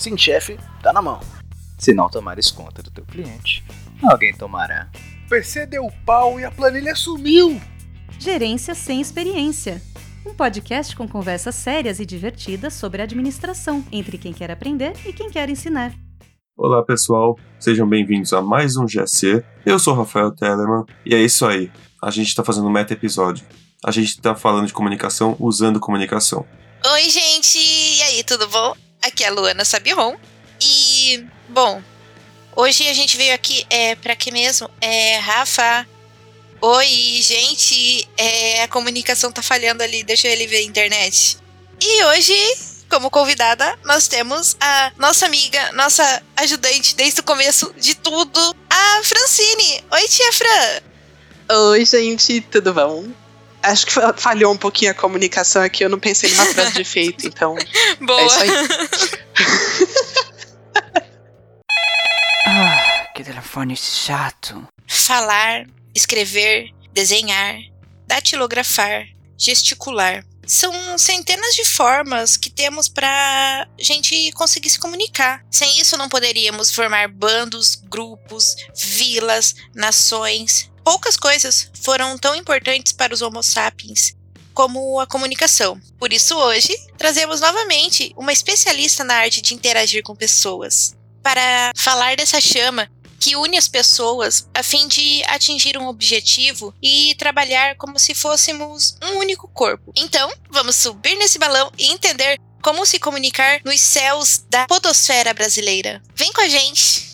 Sim, chefe, tá na mão. Se não tomares conta do teu cliente, alguém tomará. O PC deu pau e a planilha sumiu. Gerência sem experiência. Um podcast com conversas sérias e divertidas sobre administração, entre quem quer aprender e quem quer ensinar. Olá pessoal, sejam bem-vindos a mais um GC. Eu sou Rafael Telemann e é isso aí. A gente está fazendo um meta episódio. A gente está falando de comunicação usando comunicação. Oi, gente! E aí, tudo bom? Aqui é a Luana Sabiron. E, bom, hoje a gente veio aqui é para que mesmo? É, Rafa. Oi, gente, é, a comunicação tá falhando ali, deixa ele ver a internet. E hoje, como convidada, nós temos a nossa amiga, nossa ajudante desde o começo de tudo, a Francine. Oi, tia Fran. Oi, gente, tudo bom? Acho que falhou um pouquinho a comunicação aqui, eu não pensei numa frase de efeito, então. Boa. É isso aí. Ah, que telefone chato. Falar, escrever, desenhar, datilografar, gesticular. São centenas de formas que temos para gente conseguir se comunicar. Sem isso, não poderíamos formar bandos, grupos, vilas, nações. Poucas coisas foram tão importantes para os Homo sapiens como a comunicação. Por isso, hoje, trazemos novamente uma especialista na arte de interagir com pessoas para falar dessa chama que une as pessoas a fim de atingir um objetivo e trabalhar como se fôssemos um único corpo. Então, vamos subir nesse balão e entender como se comunicar nos céus da podosfera brasileira. Vem com a gente!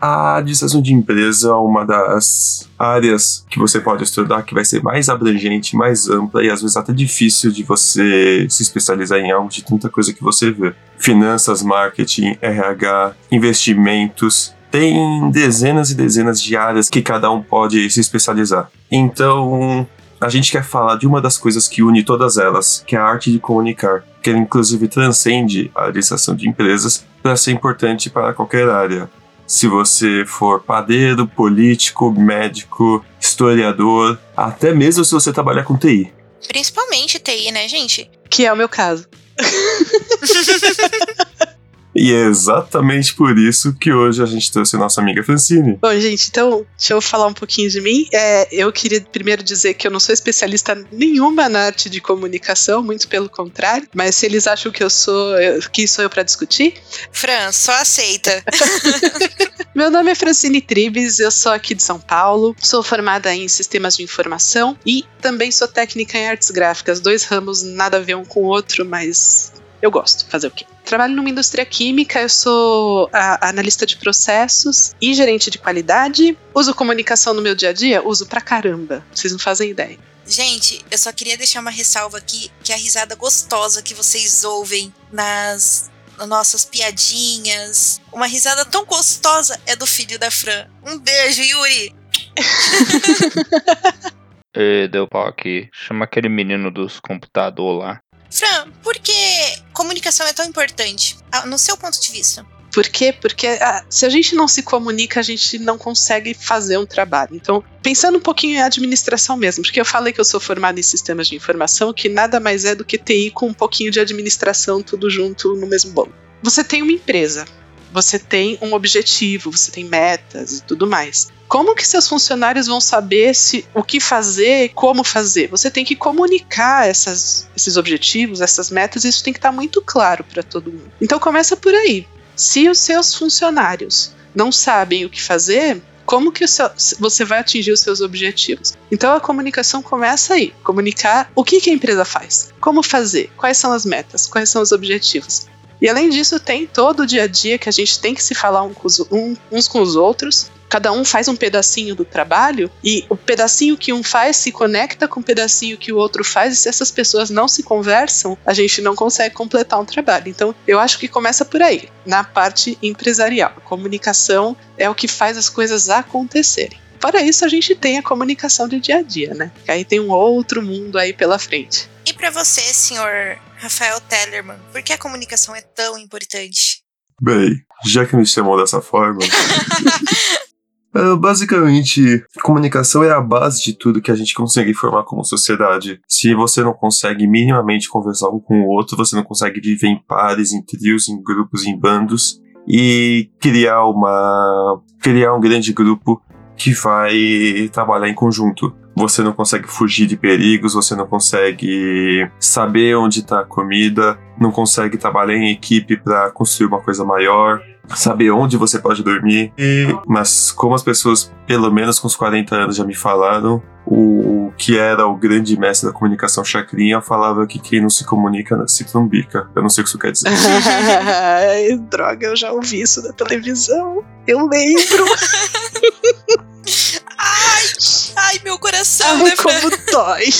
A administração de empresa é uma das áreas que você pode estudar que vai ser mais abrangente, mais ampla e às vezes até difícil de você se especializar em algo de tanta coisa que você vê. Finanças, marketing, RH, investimentos, tem dezenas e dezenas de áreas que cada um pode se especializar. Então, a gente quer falar de uma das coisas que une todas elas, que é a arte de comunicar, que inclusive transcende a administração de empresas para ser importante para qualquer área. Se você for padeiro, político, médico, historiador, até mesmo se você trabalhar com TI. Principalmente TI, né, gente? Que é o meu caso. E é exatamente por isso que hoje a gente trouxe a nossa amiga Francine. Bom, gente, então, deixa eu falar um pouquinho de mim. É, eu queria primeiro dizer que eu não sou especialista nenhuma na arte de comunicação, muito pelo contrário. Mas se eles acham que eu sou, eu, quem sou eu para discutir? Fran, só aceita. Meu nome é Francine Tribes, eu sou aqui de São Paulo, sou formada em sistemas de informação e também sou técnica em artes gráficas, dois ramos nada a ver um com o outro, mas eu gosto, fazer o quê? Trabalho numa indústria química, eu sou analista de processos e gerente de qualidade. Uso comunicação no meu dia a dia? Uso pra caramba, vocês não fazem ideia. Gente, eu só queria deixar uma ressalva aqui, que a risada gostosa que vocês ouvem nas nossas piadinhas, uma risada tão gostosa é do filho da Fran. Um beijo, Yuri! E deu pau aqui. Chama aquele menino dos computadores lá. Fran, por que comunicação é tão importante, no seu ponto de vista? Por quê? Porque ah, se a gente não se comunica, a gente não consegue fazer um trabalho. Então, pensando um pouquinho em administração mesmo, porque eu falei que eu sou formada em sistemas de informação, que nada mais é do que TI com um pouquinho de administração, tudo junto no mesmo bolo. Você tem uma empresa, você tem um objetivo, você tem metas e tudo mais. Como que seus funcionários vão saber se o que fazer como fazer? Você tem que comunicar essas, esses objetivos, essas metas, e isso tem que estar muito claro para todo mundo. Então começa por aí. Se os seus funcionários não sabem o que fazer, como que seu, você vai atingir os seus objetivos? Então a comunicação começa aí, comunicar o que, que a empresa faz, como fazer, quais são as metas, quais são os objetivos. E além disso, tem todo o dia a dia que a gente tem que se falar um com os, um, uns com os outros. Cada um faz um pedacinho do trabalho e o pedacinho que um faz se conecta com o pedacinho que o outro faz, e se essas pessoas não se conversam, a gente não consegue completar um trabalho. Então, eu acho que começa por aí, na parte empresarial. A comunicação é o que faz as coisas acontecerem. Para isso, a gente tem a comunicação de dia a dia, né? Que aí tem um outro mundo aí pela frente. E para você, senhor Rafael Tellerman, por que a comunicação é tão importante? Bem, já que me chamou dessa forma. Ah, basicamente, comunicação é a base de tudo que a gente consegue formar como sociedade. Se você não consegue minimamente conversar um com o outro, você não consegue viver em pares, em trios, em grupos, em bandos e criar uma criar um grande grupo que vai trabalhar em conjunto. Você não consegue fugir de perigos, você não consegue saber onde está a comida, não consegue trabalhar em equipe para construir uma coisa maior, saber onde você pode dormir. E, mas como as pessoas, pelo menos com os 40 anos, já me falaram, o que era o grande mestre da comunicação Chacrinha falava que quem não se comunica se trumbica. Eu não sei o que isso quer dizer. Ai, Droga, eu já ouvi isso na televisão. Eu lembro. Ai, ai, meu coração, Ai, né, Fran? como dói.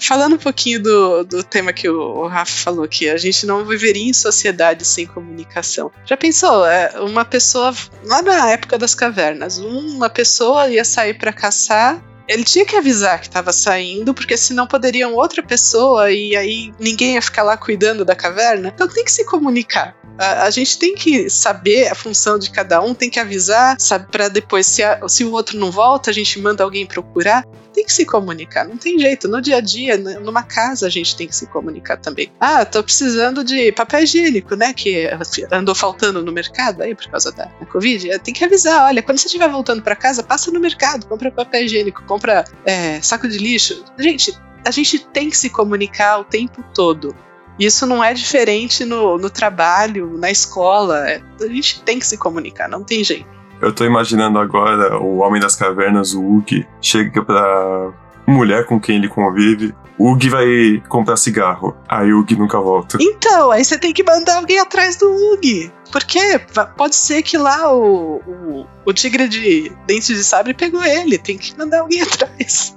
Falando um pouquinho do, do tema que o, o Rafa falou, que a gente não viveria em sociedade sem comunicação. Já pensou? É, uma pessoa, lá na época das cavernas, uma pessoa ia sair para caçar. Ele tinha que avisar que estava saindo, porque senão poderiam outra pessoa e aí ninguém ia ficar lá cuidando da caverna. Então tem que se comunicar. A, a gente tem que saber a função de cada um, tem que avisar, sabe, para depois, se, a- se o outro não volta, a gente manda alguém procurar. Tem que se comunicar, não tem jeito. No dia a dia, n- numa casa, a gente tem que se comunicar também. Ah, tô precisando de papel higiênico, né? Que andou faltando no mercado aí por causa da, Covid. Tem que avisar: olha, quando você estiver voltando para casa, passa no mercado, compra papel higiênico, compra é, saco de lixo. Gente, a gente tem que se comunicar o tempo todo. Isso não é diferente no, no trabalho, na escola. É, a gente tem que se comunicar, não tem jeito. Eu tô imaginando agora o Homem das Cavernas, o Ug, chega pra mulher com quem ele convive. O Ug vai comprar cigarro. Aí o Ug nunca volta. Então, aí você tem que mandar alguém atrás do Ug. Porque pode ser que lá o, o, o tigre de dente de sabre pegou ele. Tem que mandar alguém atrás.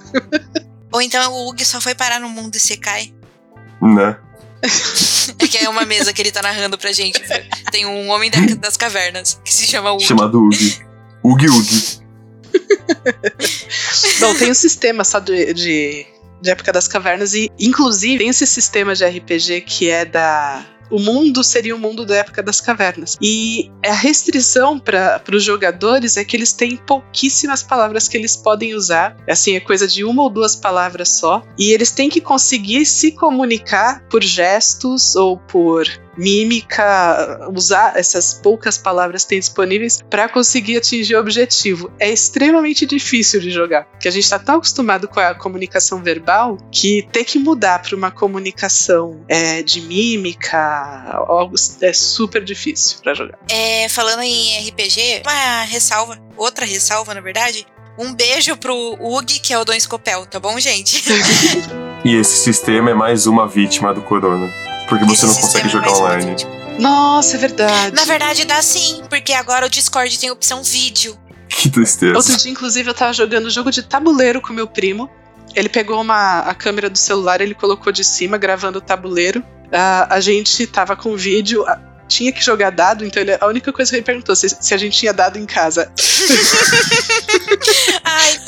Ou então o Ug só foi parar no mundo e você cai. Né? É que é uma mesa que ele tá narrando pra gente. Tem um homem da- das cavernas que se chama Ug. Chamado Ug. Ug Ug. Não, tem um sistema só de, de, de época das cavernas. E, inclusive, tem esse sistema de RPG que é da. O mundo seria o mundo da época das cavernas. E a restrição para os jogadores é que eles têm pouquíssimas palavras que eles podem usar. Assim, é coisa de uma ou duas palavras só. E eles têm que conseguir se comunicar por gestos ou por mímica, usar essas poucas palavras que tem disponíveis para conseguir atingir o objetivo. É extremamente difícil de jogar, porque a gente está tão acostumado com a comunicação verbal que ter que mudar para uma comunicação é, de mímica algo é super difícil para jogar. É, falando em RPG, uma ressalva, outra ressalva, na verdade. Um beijo pro Ug, que é o Dom Escopel, tá bom, gente? E esse sistema é mais uma vítima do corona. Porque você não consegue jogar online. Nossa, é verdade. Na verdade, dá sim, porque agora o Discord tem opção vídeo. Que tristeza. Outro dia, inclusive, eu tava jogando jogo de tabuleiro com meu primo. Ele pegou uma, a câmera do celular, ele colocou de cima, gravando o tabuleiro. A gente tava com vídeo, ah, tinha que jogar dado, então ele- a única coisa que ele perguntou se, se a gente tinha dado em casa. Ai,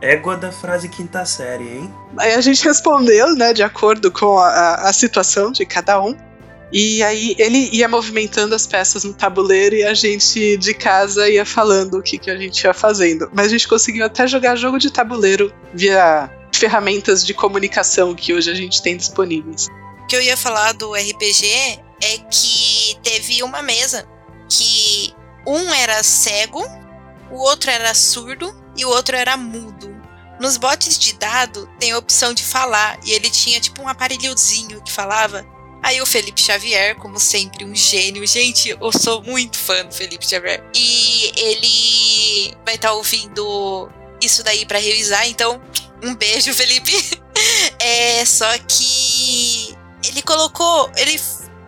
Égua da frase quinta série, hein? Aí a gente respondeu, né, de acordo com a, a- a situação de cada um. E aí ele ia movimentando as peças no tabuleiro e a gente de casa ia falando o que, que a gente ia fazendo. Mas a gente conseguiu até jogar jogo de tabuleiro via ferramentas de comunicação que hoje a gente tem disponíveis. o que eu ia falar do RPG é que teve uma mesa que um era cego, o outro era surdo e o outro era mudo. Nos botes de dado tem a opção de falar e ele tinha tipo um aparelhozinho que falava. Aí o Felipe Xavier, como sempre, um gênio. Gente, eu sou muito fã do Felipe Xavier. E ele vai estar ouvindo isso daí pra revisar, então um beijo, Felipe. É só que ele colocou, ele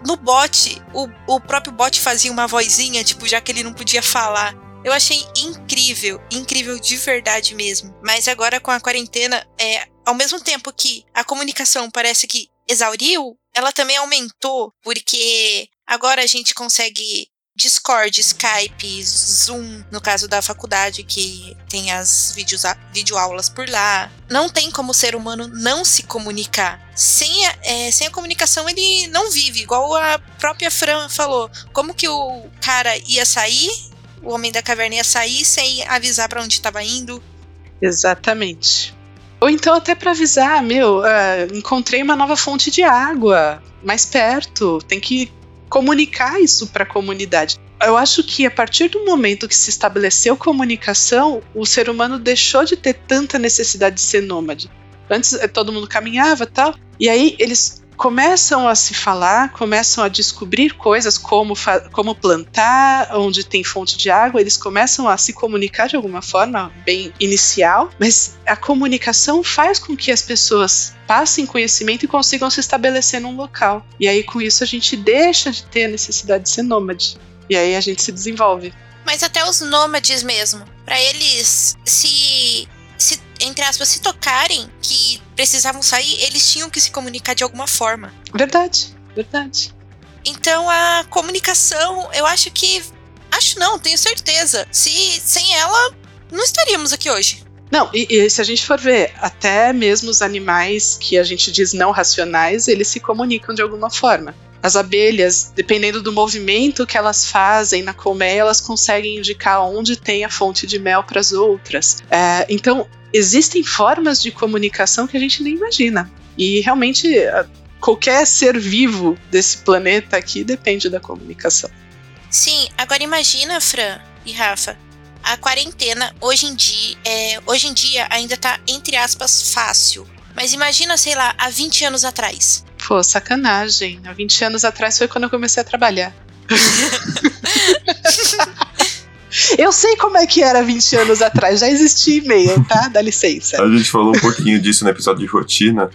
no bot, o, o próprio bot fazia uma vozinha, tipo, já que ele não podia falar. Eu achei incrível, incrível de verdade mesmo. Mas agora com a quarentena, é, ao mesmo tempo que a comunicação parece que exauriu, ela também aumentou, porque agora a gente consegue Discord, Skype, Zoom, no caso da faculdade, que tem as vídeos, videoaulas por lá. Não tem como o ser humano não se comunicar. Sem a, é, sem a comunicação, ele não vive, igual a própria Fran falou. Como que o cara ia sair, o homem da caverna ia sair sem avisar para onde estava indo? Exatamente. Ou então até para avisar, meu, uh, encontrei uma nova fonte de água mais perto. Tem que comunicar isso para a comunidade. Eu acho que a partir do momento que se estabeleceu comunicação, o ser humano deixou de ter tanta necessidade de ser nômade. Antes eh, todo mundo caminhava tal, e aí eles começam a se falar, começam a descobrir coisas como, como plantar, onde tem fonte de água, eles começam a se comunicar de alguma forma bem inicial, mas a comunicação faz com que as pessoas passem conhecimento e consigam se estabelecer num local. E aí com isso a gente deixa de ter a necessidade de ser nômade. E aí a gente se desenvolve. Mas até os nômades mesmo, para eles se se, entre aspas, se tocarem que precisavam sair, eles tinham que se comunicar de alguma forma. Verdade, verdade. Então a comunicação, eu acho que. Acho não, tenho certeza. Se sem ela, não estaríamos aqui hoje. Não, e, e, se a gente for ver, até mesmo os animais que a gente diz não racionais, eles se comunicam de alguma forma. As abelhas, dependendo do movimento que elas fazem na colmeia, elas conseguem indicar onde tem a fonte de mel para as outras. É, então, existem formas de comunicação que a gente nem imagina. E realmente, qualquer ser vivo desse planeta aqui depende da comunicação. Sim, agora imagina, Fran e Rafa, a quarentena hoje em dia, é, hoje em dia ainda tá, entre aspas, fácil. Mas imagina, sei lá, há 20 anos atrás. Pô, sacanagem. Há 20 anos atrás foi quando eu comecei a trabalhar. Eu sei como é que era 20 anos atrás, já existia e-mail, tá? Dá licença. A gente falou um pouquinho disso no episódio de rotina,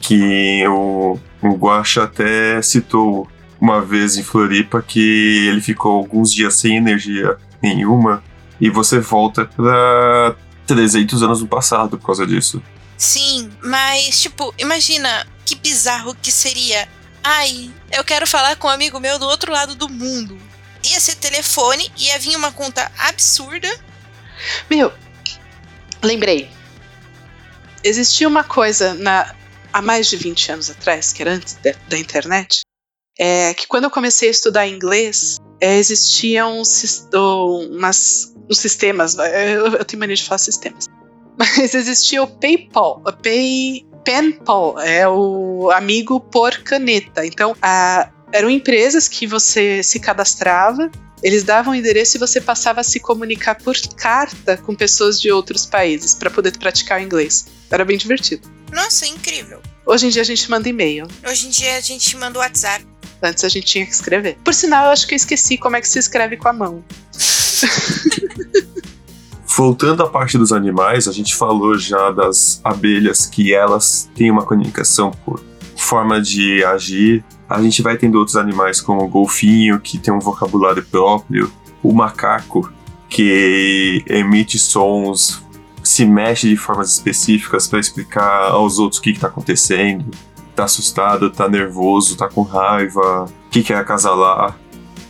que o, o Guacha até citou uma vez em Floripa que ele ficou alguns dias sem energia nenhuma e você volta para 300 anos no passado por causa disso. Sim, mas, tipo, imagina que bizarro que seria. Ai, eu quero falar com um amigo meu do outro lado do mundo. Ia ser telefone, ia vir uma conta absurda. Meu, lembrei. Existia uma coisa na, há mais de 20 anos atrás, que era antes de, da internet, é que quando eu comecei a estudar inglês, é, existiam umas, uns sistemas, eu, eu tenho mania de falar sistemas, mas existia o PayPal, o Pay, PenPal, é o amigo por caneta. Então, a, eram empresas que você se cadastrava, eles davam endereço e você passava a se comunicar por carta com pessoas de outros países para poder praticar o inglês. Era bem divertido. Nossa, incrível. Hoje em dia a gente manda e-mail. Hoje em dia a gente manda WhatsApp. Antes a gente tinha que escrever. Por sinal, eu acho que eu esqueci como é que se escreve com a mão. Voltando à parte dos animais, a gente falou já das abelhas que elas têm uma comunicação por forma de agir. A gente vai tendo outros animais como o golfinho, que tem um vocabulário próprio, o macaco, que emite sons, se mexe de formas específicas para explicar aos outros o que está acontecendo. Tá assustado, tá nervoso, tá com raiva, o que quer acasalar.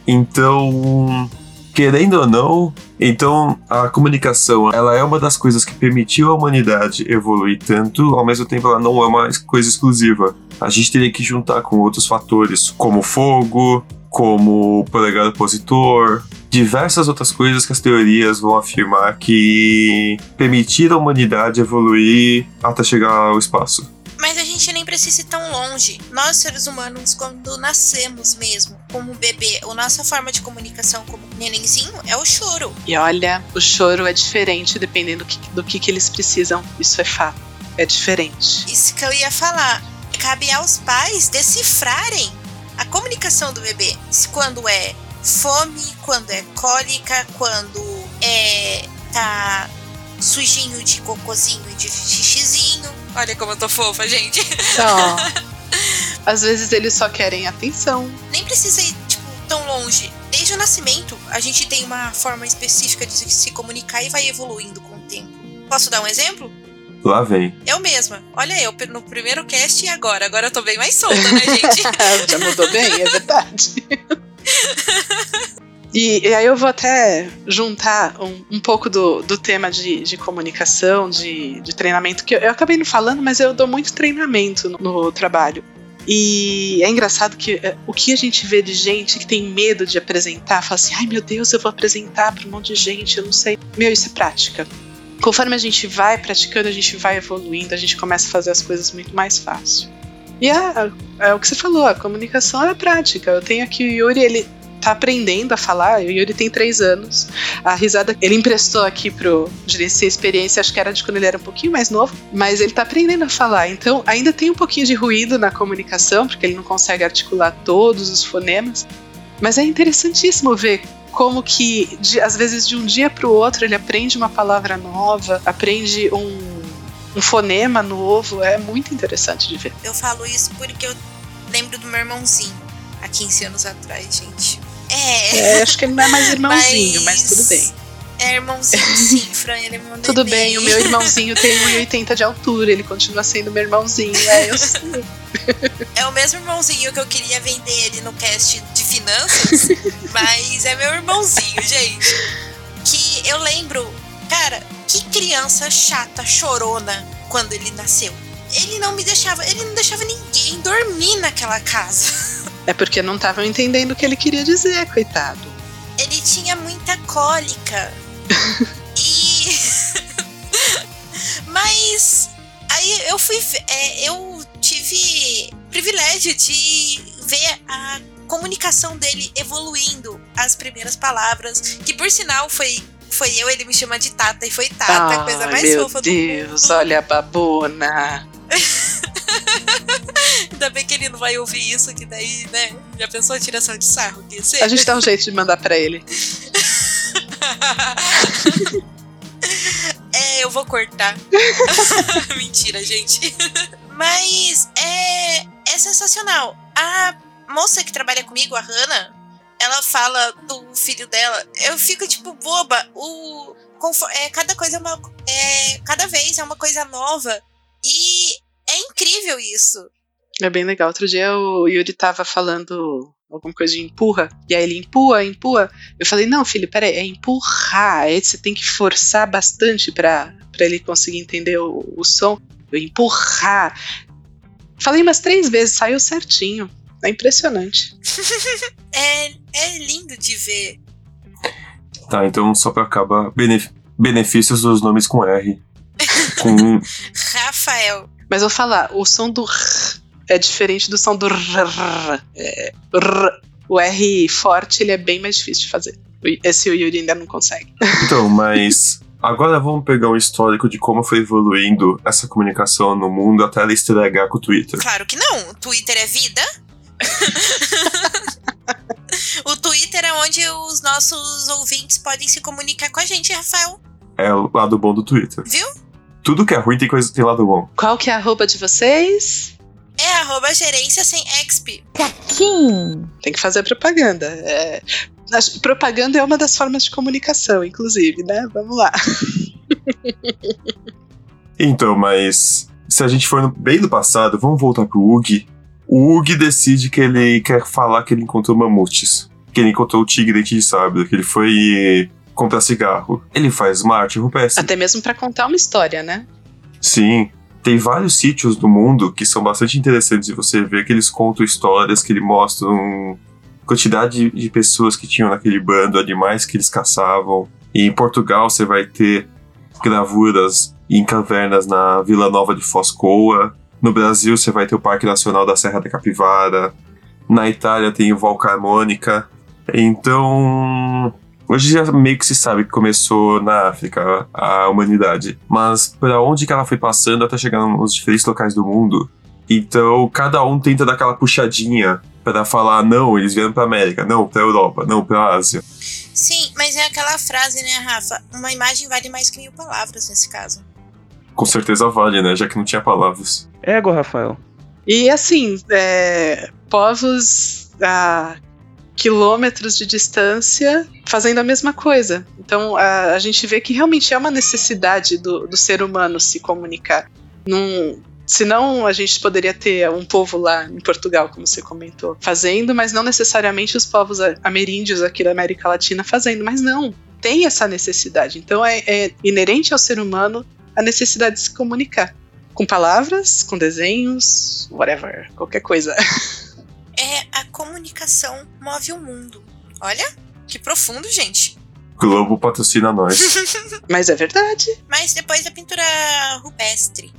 Então, querendo ou não, então a comunicação ela é uma das coisas que permitiu a humanidade evoluir tanto, ao mesmo tempo ela não é uma coisa exclusiva. A gente teria que juntar com outros fatores, como fogo, como polegar opositor, diversas outras coisas que as teorias vão afirmar que permitiram a humanidade evoluir até chegar ao espaço. Mas a gente nem precisa ir tão longe. Nós, seres humanos, quando nascemos mesmo, como bebê, a nossa forma de comunicação como nenenzinho é o choro. E olha, o choro é diferente dependendo do que, do que, que eles precisam. Isso é fato. É diferente. Isso que eu ia falar. Cabe aos pais decifrarem a comunicação do bebê. Quando é fome, quando é cólica, quando é tá sujinho de cocôzinho e de xixizinho. Olha como eu tô fofa, gente. Oh. Às vezes eles só querem atenção. Nem precisa ir, tipo, tão longe. Desde o nascimento, a gente tem uma forma específica de se comunicar e vai evoluindo com o tempo. Posso dar um exemplo? Lá vem. Eu mesma. Olha eu, no primeiro cast e agora. Agora eu tô bem mais solta, né, gente? Já mudou bem, é verdade. E, e aí eu vou até juntar um, um pouco do, do tema de, de comunicação, de, de treinamento, que eu, eu acabei não falando, mas eu dou muito treinamento no, no trabalho. E é engraçado que é, o que a gente vê de gente que tem medo de apresentar, fala assim: ai meu Deus, eu vou apresentar para um monte de gente, eu não sei. Meu, isso é prática. Conforme a gente vai praticando, a gente vai evoluindo, a gente começa a fazer as coisas muito mais fácil. E é, é o que você falou, a comunicação é prática. Eu tenho aqui o Yuri, ele tá aprendendo a falar. O Yuri tem três anos. A risada ele emprestou aqui pro Gerenciar Experiência, acho que era de quando ele era um pouquinho mais novo, mas ele tá aprendendo a falar. Então ainda tem um pouquinho de ruído na comunicação, porque ele não consegue articular todos os fonemas. Mas é interessantíssimo ver como que, de, às vezes, de um dia para o outro, ele aprende uma palavra nova, aprende um, um fonema novo. É muito interessante de ver. Eu falo isso porque eu lembro do meu irmãozinho, há 15 anos atrás, gente. É. É, acho que ele não é mais irmãozinho, mas, Mas- tudo bem. É irmãozinho, sim, Fran, ele é meu Tudo neném. bem, o meu irmãozinho tem 1,80 de altura, ele continua sendo meu irmãozinho. É, eu sei. É o mesmo irmãozinho que eu queria vender ele no cast de finanças, mas é meu irmãozinho, gente. Que eu lembro, cara, que criança chata, chorona quando ele nasceu. Ele não me deixava, ele não deixava ninguém dormir naquela casa. É porque não estavam entendendo o que ele queria dizer, coitado. Ele tinha muita cólica. e. Mas. Aí eu fui. é, eu tive privilégio de ver a comunicação dele evoluindo as primeiras palavras. Que por sinal foi. Foi eu, ele me chama de Tata e foi Tata, a coisa Ai, mais meu fofa do Deus, mundo. olha a babona. Ainda bem que ele não vai ouvir isso, que daí, né? Já pensou a tiração de sarro que ser? A gente dá um jeito de mandar pra ele. É, eu vou cortar. Mentira, gente. Mas é, é sensacional. A moça que trabalha comigo, a Hannah, ela fala do filho dela. Eu fico, tipo, boba. O, é, cada coisa é uma. É, cada vez é uma coisa nova. E é incrível isso. É bem legal. Outro dia o Yuri tava falando alguma coisa de empurra, e aí ele empurra, empurra. Eu falei, não, filho, peraí, é empurrar. Aí você tem que forçar bastante pra, pra ele conseguir entender o, o som. Eu empurrar. Falei umas três vezes, saiu certinho. É impressionante. É, é lindo de ver. Tá, então só pra acabar, benef- benefícios dos nomes com R. Com Rafael. Mas eu vou falar, o som do r é diferente do som do r. É, r. O R forte ele é bem mais difícil de fazer. Esse o Yuri ainda não consegue. Então, mas agora vamos pegar um histórico de como foi evoluindo essa comunicação no mundo até ela estregar com o Twitter. Claro que não. O Twitter é vida. o Twitter é onde os nossos ouvintes podem se comunicar com a gente, Rafael. É o lado bom do Twitter. Viu? Tudo que é ruim tem coisa tem lado bom. Qual que é a arroba de vocês? Arroba gerência sem exp. Tem que fazer propaganda. É, propaganda é uma das formas de comunicação, inclusive, né? Vamos lá. Então, mas se a gente for no- bem do passado, vamos voltar pro Ug. O Ug decide que ele quer falar que ele encontrou mamutes. Que ele encontrou o tigre dente de sabre, que ele foi comprar cigarro. Ele faz Martin Rupestre. Até mesmo pra contar uma história, né? Sim. Tem vários sítios do mundo que são bastante interessantes de você ver, que eles contam histórias, que eles mostram quantidade de pessoas que tinham naquele bando, animais que eles caçavam. E em Portugal você vai ter gravuras em cavernas na Vila Nova de Foscoa. No Brasil você vai ter o Parque Nacional da Serra da Capivara. Na Itália tem o Valcarmônica. Então, Hoje já meio que se sabe que começou na África a humanidade, mas para onde que ela foi passando até chegar nos diferentes locais do mundo. Então cada um tenta dar aquela puxadinha para falar não, eles vieram para América, não para Europa, não para Ásia. Sim, mas é aquela frase, né, Rafa? Uma imagem vale mais que mil palavras nesse caso. Com certeza vale, né? Já que não tinha palavras. Ego, Rafael. E assim, é, povos a quilômetros de distância fazendo a mesma coisa. Então a, a gente vê que realmente é uma necessidade do, do ser humano se comunicar. Não, Senão a gente poderia ter um povo lá em Portugal, como você comentou, fazendo, mas não necessariamente os povos ameríndios aqui da América Latina fazendo. Mas não, tem essa necessidade. Então é, é inerente ao ser humano a necessidade de se comunicar. Com palavras, com desenhos, whatever, qualquer coisa. É a comunicação move o mundo. Olha, que profundo, gente. Globo patrocina nós. Mas é verdade. Mas depois a pintura rupestre.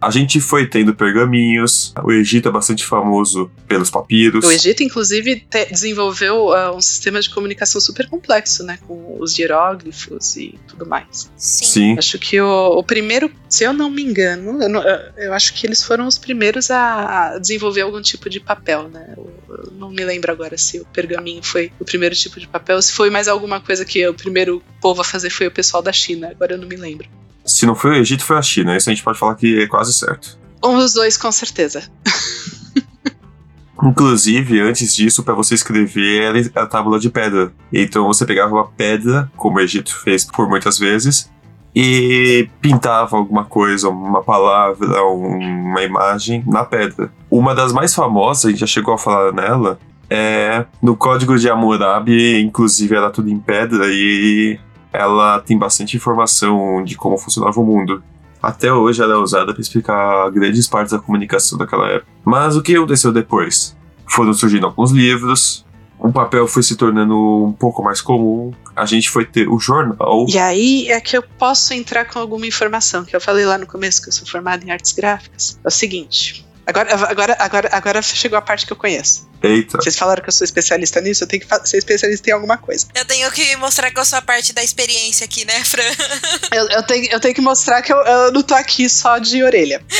A gente foi tendo pergaminhos. O Egito é bastante famoso pelos papiros. O Egito, inclusive, te- desenvolveu uh, um sistema de comunicação super complexo, né? Com os hieróglifos e tudo mais. Sim. Sim. Acho que o, o primeiro, se eu não me engano, eu, não- eu- acho que eles foram os primeiros a desenvolver algum tipo de papel, né? Eu, eu não me lembro agora se o pergaminho foi o primeiro tipo de papel, ou se foi mais alguma coisa que o primeiro povo a fazer foi o pessoal da China. Agora eu não me lembro. Se não foi o Egito, foi a China. Isso a gente pode falar que é quase certo. Um dos dois, com certeza. Inclusive, antes disso, para você escrever era a tábua de pedra. Então você pegava uma pedra, como o Egito fez por muitas vezes, e pintava alguma coisa, uma palavra, uma imagem na pedra. Uma das mais famosas, a gente já chegou a falar nela, é no Código de Hammurabi, inclusive era tudo em pedra e ela tem bastante informação de como funcionava o mundo. Até hoje ela é usada para explicar grandes partes da comunicação daquela época. Mas o que aconteceu depois? Foram surgindo alguns livros, o papel foi se tornando um pouco mais comum, a gente foi ter o jornal. E aí é que eu posso entrar com alguma informação, que eu falei lá no começo que eu sou formada em artes gráficas. É o seguinte. Agora, agora, agora, agora chegou a parte que eu conheço. Eita, Vocês falaram que eu sou especialista nisso, eu tenho que ser especialista em alguma coisa. Eu tenho que mostrar que eu sou a parte da experiência aqui, né, Fran? Eu, eu tenho, eu tenho que mostrar que eu, eu não tô aqui só de orelha.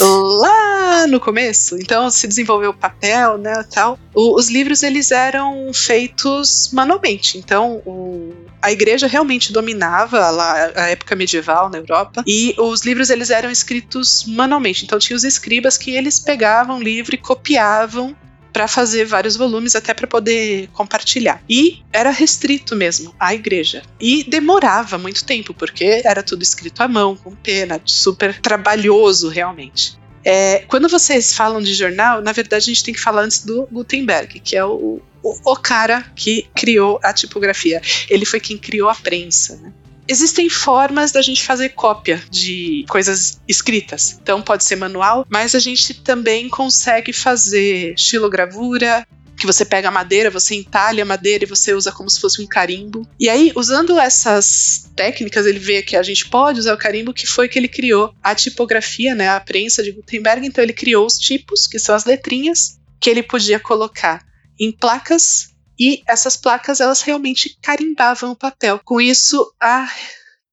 Lá no começo, então se desenvolveu o papel, né, tal. O- os livros eles eram feitos manualmente. Então o- a igreja realmente dominava lá a época medieval na Europa e os livros eles eram escritos manualmente. Então tinha os escribas que eles pegavam o livro e copiavam para fazer vários volumes até para poder compartilhar. E era restrito mesmo à igreja. E demorava muito tempo, porque era tudo escrito à mão, com pena, super trabalhoso realmente. É, quando vocês falam de jornal, na verdade a gente tem que falar antes do Gutenberg, que é o, o, o cara que criou a tipografia. Ele foi quem criou a prensa, né? Existem formas da gente fazer cópia de coisas escritas. Então pode ser manual, mas a gente também consegue fazer estilogravura, que você pega a madeira, você entalha a madeira e você usa como se fosse um carimbo. E aí, usando essas técnicas, ele vê que a gente pode usar o carimbo, que foi que ele criou a tipografia, né, a prensa de Gutenberg. Então ele criou os tipos, que são as letrinhas, que ele podia colocar em placas e essas placas elas realmente carimbavam o papel. Com isso, a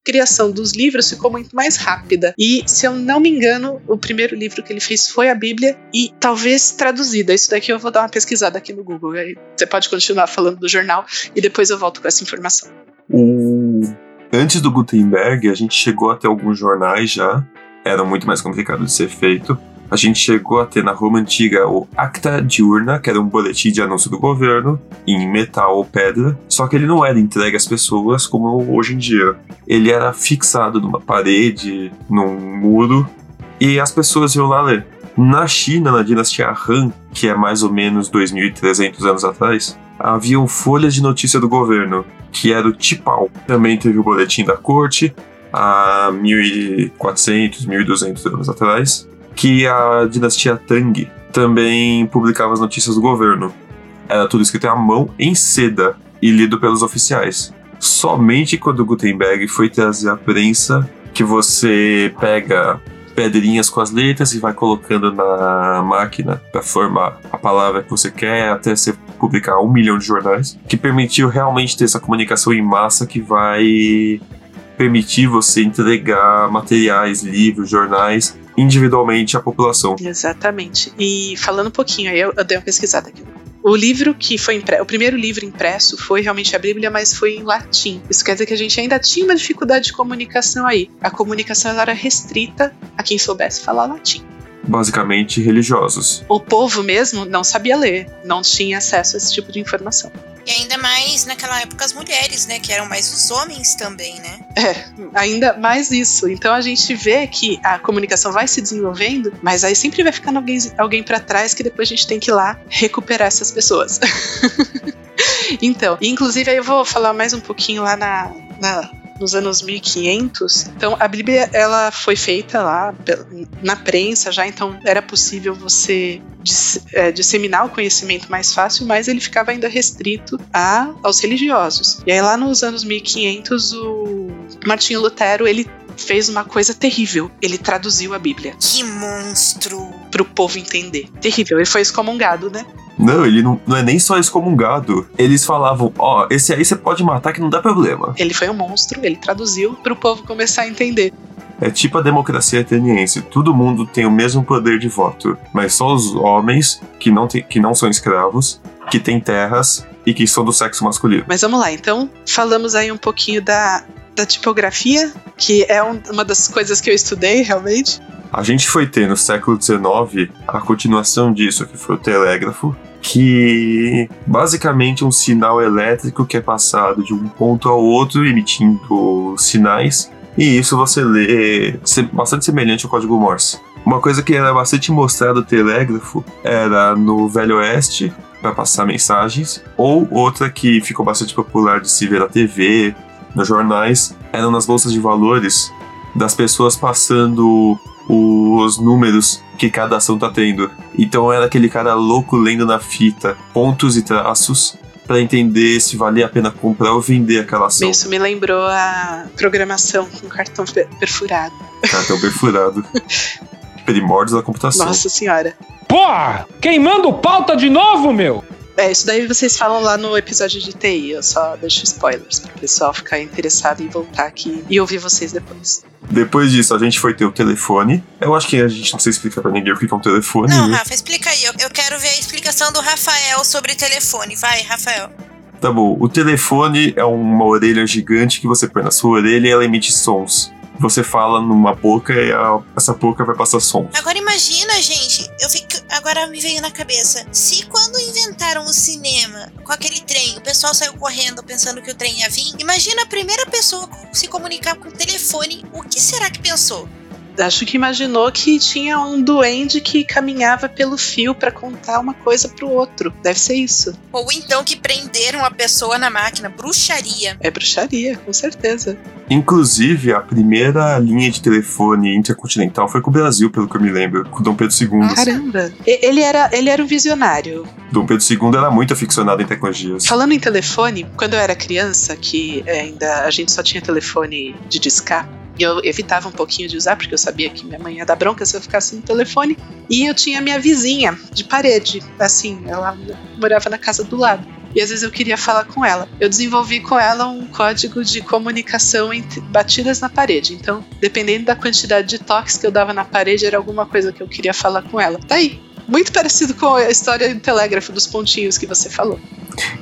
criação dos livros ficou muito mais rápida. E, se eu não me engano, o primeiro livro que ele fez foi a Bíblia e talvez traduzida. Isso daqui eu vou dar uma pesquisada aqui no Google. Aí você pode continuar falando do jornal e depois eu volto com essa informação. o... antes do Gutenberg, a gente chegou a ter alguns jornais já. Era muito mais complicado de ser feito. A gente chegou a ter na Roma Antiga o Acta Diurna, que era um boletim de anúncio do governo, em metal ou pedra, só que ele não era entregue às pessoas como hoje em dia. Ele era fixado numa parede, num muro, e as pessoas iam lá ler. Na China, na dinastia Han, que é mais ou menos 2.300 anos atrás, haviam folhas de notícia do governo, que era o Tipal. Também teve o boletim da corte, há 1.400, 1.200 anos atrás, que a dinastia Tang também publicava as notícias do governo. Era tudo escrito à mão, em seda, e lido pelos oficiais. Somente quando Gutenberg foi trazer a prensa, que você pega pedrinhas com as letras e vai colocando na máquina para formar a palavra que você quer até você publicar um milhão de jornais, que permitiu realmente ter essa comunicação em massa que vai permitir você entregar materiais, livros, jornais individualmente à população. Exatamente. E falando um pouquinho, aí eu, eu dei uma pesquisada aqui. O livro que foi impresso, o primeiro livro impresso foi realmente a Bíblia, mas foi em latim. Isso quer dizer que a gente ainda tinha uma dificuldade de comunicação aí. A comunicação era restrita a quem soubesse falar latim. Basicamente religiosos. O povo mesmo não sabia ler, não tinha acesso a esse tipo de informação. E ainda mais naquela época as mulheres, né? Que eram mais os homens também, né? É, ainda mais isso. Então a gente vê que a comunicação vai se desenvolvendo, mas aí sempre vai ficando alguém, alguém para trás que depois a gente tem que ir lá recuperar essas pessoas. então, inclusive aí eu vou falar mais um pouquinho lá na, na nos anos 1500. Então a Bíblia ela foi feita lá na prensa já, então era possível você é, disseminar o conhecimento mais fácil, mas ele ficava ainda restrito a, aos religiosos. E aí lá nos anos 1500 o Martinho Lutero ele fez uma coisa terrível. Ele traduziu a Bíblia. Que monstro! Para o povo entender. Terrível. Ele foi excomungado, né? Não, ele não, não é nem só excomungado. Eles falavam, ó, oh, esse aí você pode matar que não dá problema. Ele foi um monstro, ele traduziu para o povo começar a entender. É tipo a democracia ateniense. Todo mundo tem o mesmo poder de voto, mas só os homens que não, tem, que não são escravos, que têm terras e que são do sexo masculino. Mas vamos lá, então falamos aí um pouquinho da, da tipografia, que é um, uma das coisas que eu estudei realmente. A gente foi ter no século XIX a continuação disso, que foi o telégrafo, que basicamente é um sinal elétrico que é passado de um ponto ao outro emitindo sinais, e isso você lê bastante semelhante ao código Morse. Uma coisa que era bastante mostrada do telégrafo era no Velho Oeste, para passar mensagens, ou outra que ficou bastante popular de se ver na TV, nos jornais, eram nas bolsas de valores das pessoas passando os números que cada ação tá tendo. Então era aquele cara louco lendo na fita pontos e traços para entender se valia a pena comprar ou vender aquela ação. Isso me lembrou a programação com cartão perfurado. Cartão perfurado. Primórdios da computação. Nossa senhora. Porra! Queimando pauta de novo, meu! É, isso daí vocês falam lá no episódio de TI, eu só deixo spoilers pro pessoal ficar interessado em voltar aqui e ouvir vocês depois. Depois disso, a gente foi ter o telefone. Eu acho que a gente não precisa explicar pra ninguém o que é um telefone. Não, né? Rafa, explica aí. Eu, eu quero ver a explicação do Rafael sobre telefone. Vai, Rafael. Tá bom. O telefone é uma orelha gigante que você põe na sua orelha e ela emite sons você fala numa boca e a, essa boca vai passar som. Agora imagina, gente, eu fico. Agora me veio na cabeça. Se quando inventaram o cinema com aquele trem, o pessoal saiu correndo pensando que o trem ia vir, imagina a primeira pessoa se comunicar com o telefone, o que será que pensou? Acho que imaginou que tinha um duende que caminhava pelo fio para contar uma coisa pro outro. Deve ser isso. Ou então que prenderam a pessoa na máquina. Bruxaria. É bruxaria, com certeza. Inclusive, a primeira linha de telefone intercontinental foi com o Brasil, pelo que eu me lembro, com Dom Pedro II. Caramba! Ele era, ele era um visionário. Dom Pedro II era muito aficionado em tecnologias. Falando em telefone, quando eu era criança, que ainda a gente só tinha telefone de discar, e eu evitava um pouquinho de usar, porque eu sabia que minha mãe ia dar bronca se eu ficasse no telefone. E eu tinha minha vizinha de parede, assim, ela morava na casa do lado. E às vezes eu queria falar com ela. Eu desenvolvi com ela um código de comunicação entre batidas na parede. Então, dependendo da quantidade de toques que eu dava na parede, era alguma coisa que eu queria falar com ela. Tá aí. Muito parecido com a história do telégrafo dos pontinhos que você falou.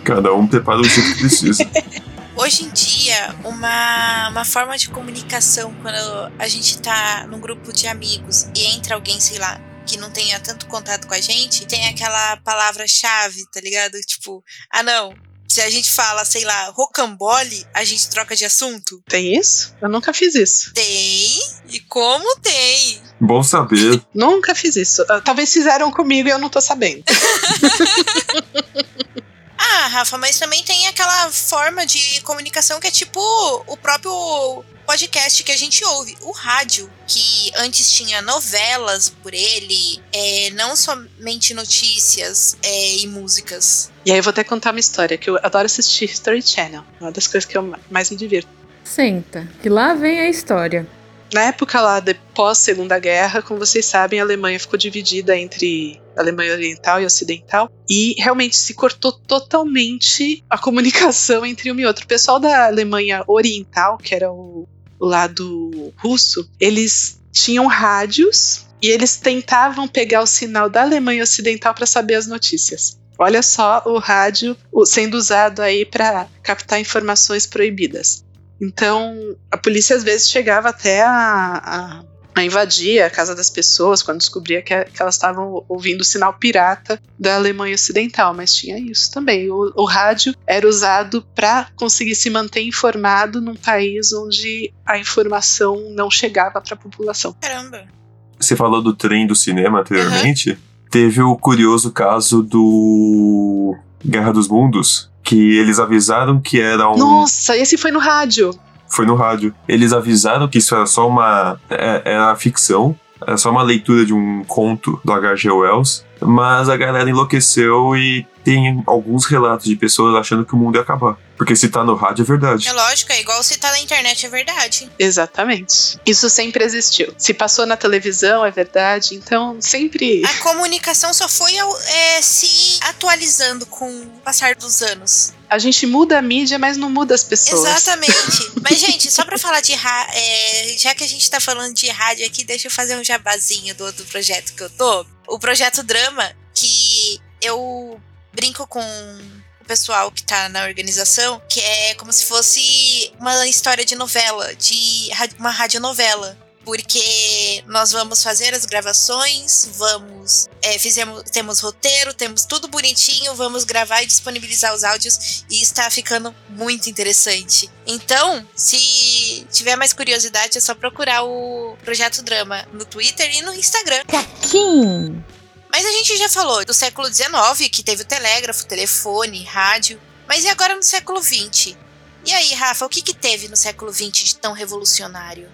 Cada um prepara o jeito que precisa. Hoje em dia, uma, uma forma de comunicação quando a gente tá num grupo de amigos e entra alguém, sei lá, que não tenha tanto contato com a gente, tem aquela palavra-chave, tá ligado? Tipo, ah não, se a gente fala, sei lá, rocambole, a gente troca de assunto? Tem isso? Eu nunca fiz isso. Tem? E como tem? Bom saber. nunca fiz isso. Ah, talvez fizeram comigo e eu não tô sabendo. Ah, Rafa, mas também tem aquela forma de comunicação que é tipo o próprio podcast que a gente ouve, o rádio, que antes tinha novelas por ele, é, não somente notícias é, e músicas. E aí eu vou até contar uma história, que eu adoro assistir History Channel, uma das coisas que eu mais me divirto. Senta, que lá vem a história. Na época lá pós Segunda Guerra, como vocês sabem, a Alemanha ficou dividida entre Alemanha Oriental e Ocidental e realmente se cortou totalmente a comunicação entre um e outro. O pessoal da Alemanha Oriental, que era o, o lado russo, eles tinham rádios e eles tentavam pegar o sinal da Alemanha Ocidental para saber as notícias. Olha só o rádio sendo usado aí para captar informações proibidas. Então, a polícia às vezes chegava até a, a a invadir a casa das pessoas quando descobria que, que elas estavam ouvindo o sinal pirata da Alemanha Ocidental, mas tinha isso também. O, o rádio era usado para conseguir se manter informado num país onde a informação não chegava para a população. Caramba. Você falou do trem do cinema anteriormente. Uhum. Teve o curioso caso do Guerra dos Mundos, que eles avisaram que era um. Nossa, esse foi no rádio foi no rádio. Eles avisaram que isso era só uma. É, era ficção, era só uma leitura de um conto do H.G. Wells. Mas a galera enlouqueceu e tem alguns relatos de pessoas achando que o mundo ia acabar. Porque se tá no rádio é verdade. É lógico, é igual se tá na internet é verdade. Exatamente. Isso sempre existiu. Se passou na televisão é verdade, então sempre. A comunicação só foi é, se atualizando com o passar dos anos. A gente muda a mídia, mas não muda as pessoas. Exatamente. mas, gente, só pra falar de. É, já que a gente tá falando de rádio aqui, deixa eu fazer um jabazinho do outro projeto que eu tô. O projeto Drama, que eu brinco com pessoal que tá na organização, que é como se fosse uma história de novela, de uma radionovela. Porque nós vamos fazer as gravações, vamos. É, fizemos, temos roteiro, temos tudo bonitinho, vamos gravar e disponibilizar os áudios e está ficando muito interessante. Então, se tiver mais curiosidade, é só procurar o Projeto Drama no Twitter e no Instagram. Caquinho! Mas a gente já falou do século XIX, que teve o telégrafo, telefone, rádio. Mas e agora no século XX? E aí, Rafa, o que, que teve no século XX de tão revolucionário?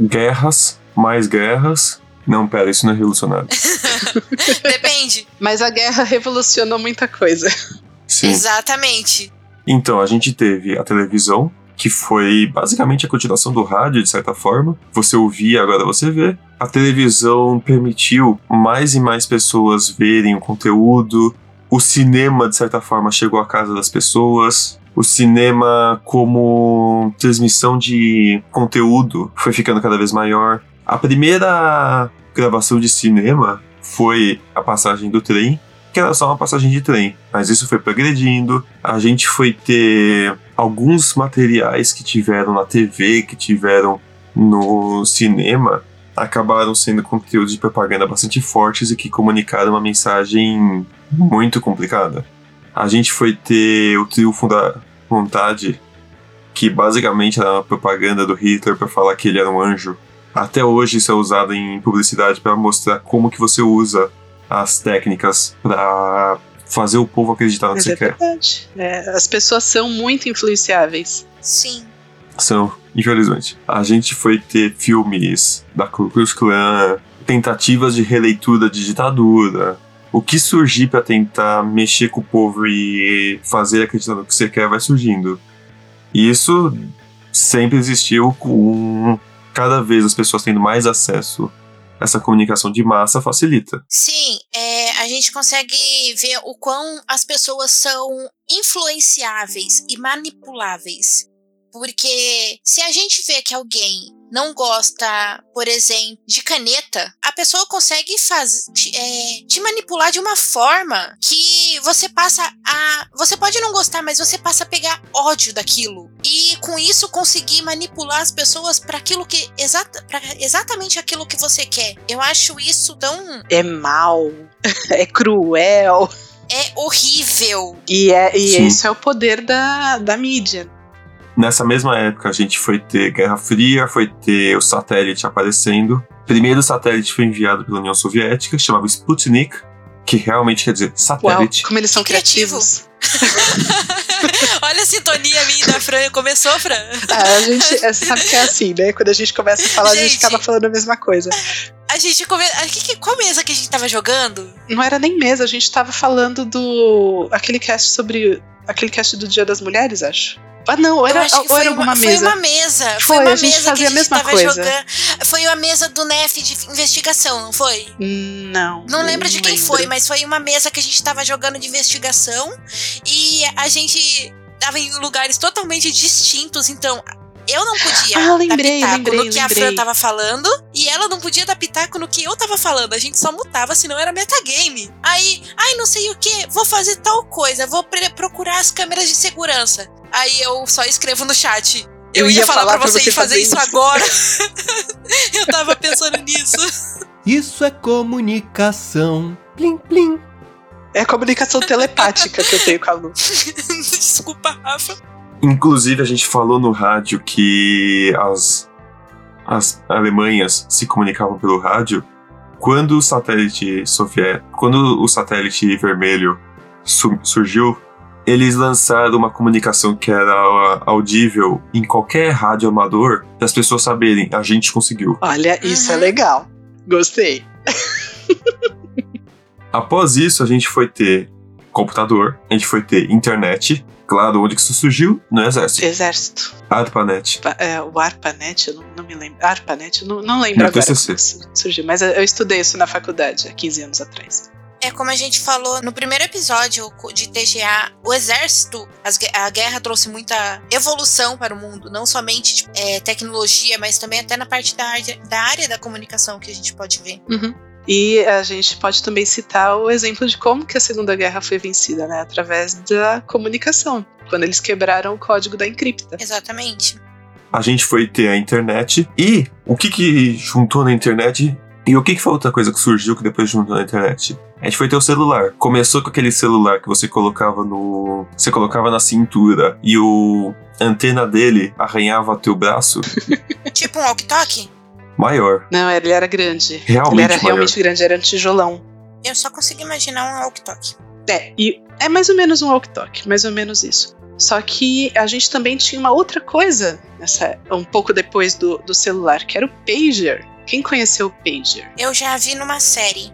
Guerras, mais guerras. Não, pera, isso não é revolucionário. Depende. Mas a guerra revolucionou muita coisa. Sim. Exatamente. Então, a gente teve a televisão, que foi basicamente a continuação do rádio, de certa forma. Você ouvia, agora você vê. A televisão permitiu mais e mais pessoas verem o conteúdo. O cinema, de certa forma, chegou à casa das pessoas. O cinema, como transmissão de conteúdo, foi ficando cada vez maior. A primeira gravação de cinema foi a passagem do trem, que era só uma passagem de trem. Mas isso foi progredindo. A gente foi ter alguns materiais que tiveram na TV, que tiveram no cinema, acabaram sendo conteúdos de propaganda bastante fortes e que comunicaram uma mensagem muito complicada. A gente foi ter o Triunfo da Vontade, que basicamente era uma propaganda do Hitler para falar que ele era um anjo. Até hoje isso é usado em publicidade para mostrar como que você usa as técnicas para fazer o povo acreditar no Mas que é você verdade. É, as pessoas são muito influenciáveis. Sim. São, infelizmente. A gente foi ter filmes da Ku Klux Klan, tentativas de releitura de ditadura. O que surgir para tentar mexer com o povo e fazer acreditar no que você quer vai surgindo. E isso sempre existiu com cada vez as pessoas tendo mais acesso essa comunicação de massa facilita. Sim, é, a gente consegue ver o quão as pessoas são influenciáveis e manipuláveis. Porque se a gente vê que alguém não gosta, por exemplo, de caneta, a pessoa consegue faz, te, é, te manipular de uma forma que você passa a. Você pode não gostar, mas você passa a pegar ódio daquilo. E com isso conseguir manipular as pessoas para aquilo que. Exata, pra exatamente aquilo que você quer. Eu acho isso tão. É mal. É cruel. É horrível. E, é, e isso é o poder da, da mídia. Nessa mesma época, a gente foi ter Guerra Fria, foi ter o satélite aparecendo. Primeiro satélite foi enviado pela União Soviética, chamava Sputnik, que realmente quer dizer satélite. Uau, como eles são Que criativos. Olha a sintonia minha da Fran. Começou, Fran? Ah, a gente é, sabe que é assim, né? Quando a gente começa a falar, a gente Gente. acaba falando a mesma coisa. A gente come... a- que, que, qual mesa que a gente tava jogando? Não era nem mesa, a gente tava falando do. aquele cast sobre. aquele cast do Dia das Mulheres, acho. Ah, não, era, ou foi era uma, alguma foi mesa. uma mesa. Foi, Foi, uma a gente mesa que fazia a mesma coisa. jogando. Foi a mesa do NEF de investigação, não foi? Não. Não lembro de quem lembro. foi, mas foi uma mesa que a gente tava jogando de investigação e a gente tava em lugares totalmente distintos, então eu não podia Ah, lembrei, dar pitaco lembrei, no que a lembrei. Fran tava falando e ela não podia dar pitaco no que eu tava falando. A gente só mutava, senão era metagame. Aí, ai, não sei o que, vou fazer tal coisa, vou procurar as câmeras de segurança. Aí eu só escrevo no chat. Eu, ia, falar, pra você, você fazer fazer isso isso. agora. eu tava pensando nisso. Isso é comunicação. Plim, plim. É a comunicação telepática que eu tenho com a Lu. Desculpa, Rafa. Inclusive, a gente falou no rádio que as, as Alemanhas se comunicavam pelo rádio quando o satélite soviético, quando o satélite vermelho su- surgiu, eles lançaram uma comunicação que era audível em qualquer rádio amador para as pessoas saberem, a gente conseguiu. Olha, isso é Uhum. legal. Gostei. Após isso, a gente foi ter computador, a gente foi ter internet. Claro, onde que isso surgiu? No exército. Exército. ARPANET. Pa- é, o ARPANET, eu não, não me lembro. ARPANET, eu não, não lembro No agora TCC. como isso surgiu. Mas eu, estudei isso na faculdade há 15 anos atrás. É como a gente falou no primeiro episódio de TGA, o exército, as a guerra trouxe muita evolução para o mundo, não somente tipo, é, tecnologia, mas também até na parte da área, da área da comunicação que a gente pode ver. Uhum. E a gente pode também citar o exemplo de como que a Segunda Guerra foi vencida, né? Através da comunicação. Quando eles quebraram o código da encripta. Exatamente. A gente foi ter a internet. E o que que juntou na internet? E o que que foi outra coisa que surgiu que depois juntou na internet? A gente foi ter o celular. Começou com aquele celular que você colocava no. Você colocava na cintura e o a antena dele arranhava teu braço Tipo um walkie-talkie? Maior. Não, ele era grande. Realmente ele era maior. realmente grande, era um tijolão. Eu só consigo imaginar um walkie-talkie. É, e é mais ou menos um walkie-talkie, mais ou menos isso. Só que a gente também tinha uma outra coisa nessa, um pouco depois do, do celular, que era o pager. Quem conheceu o pager? Eu já vi numa série.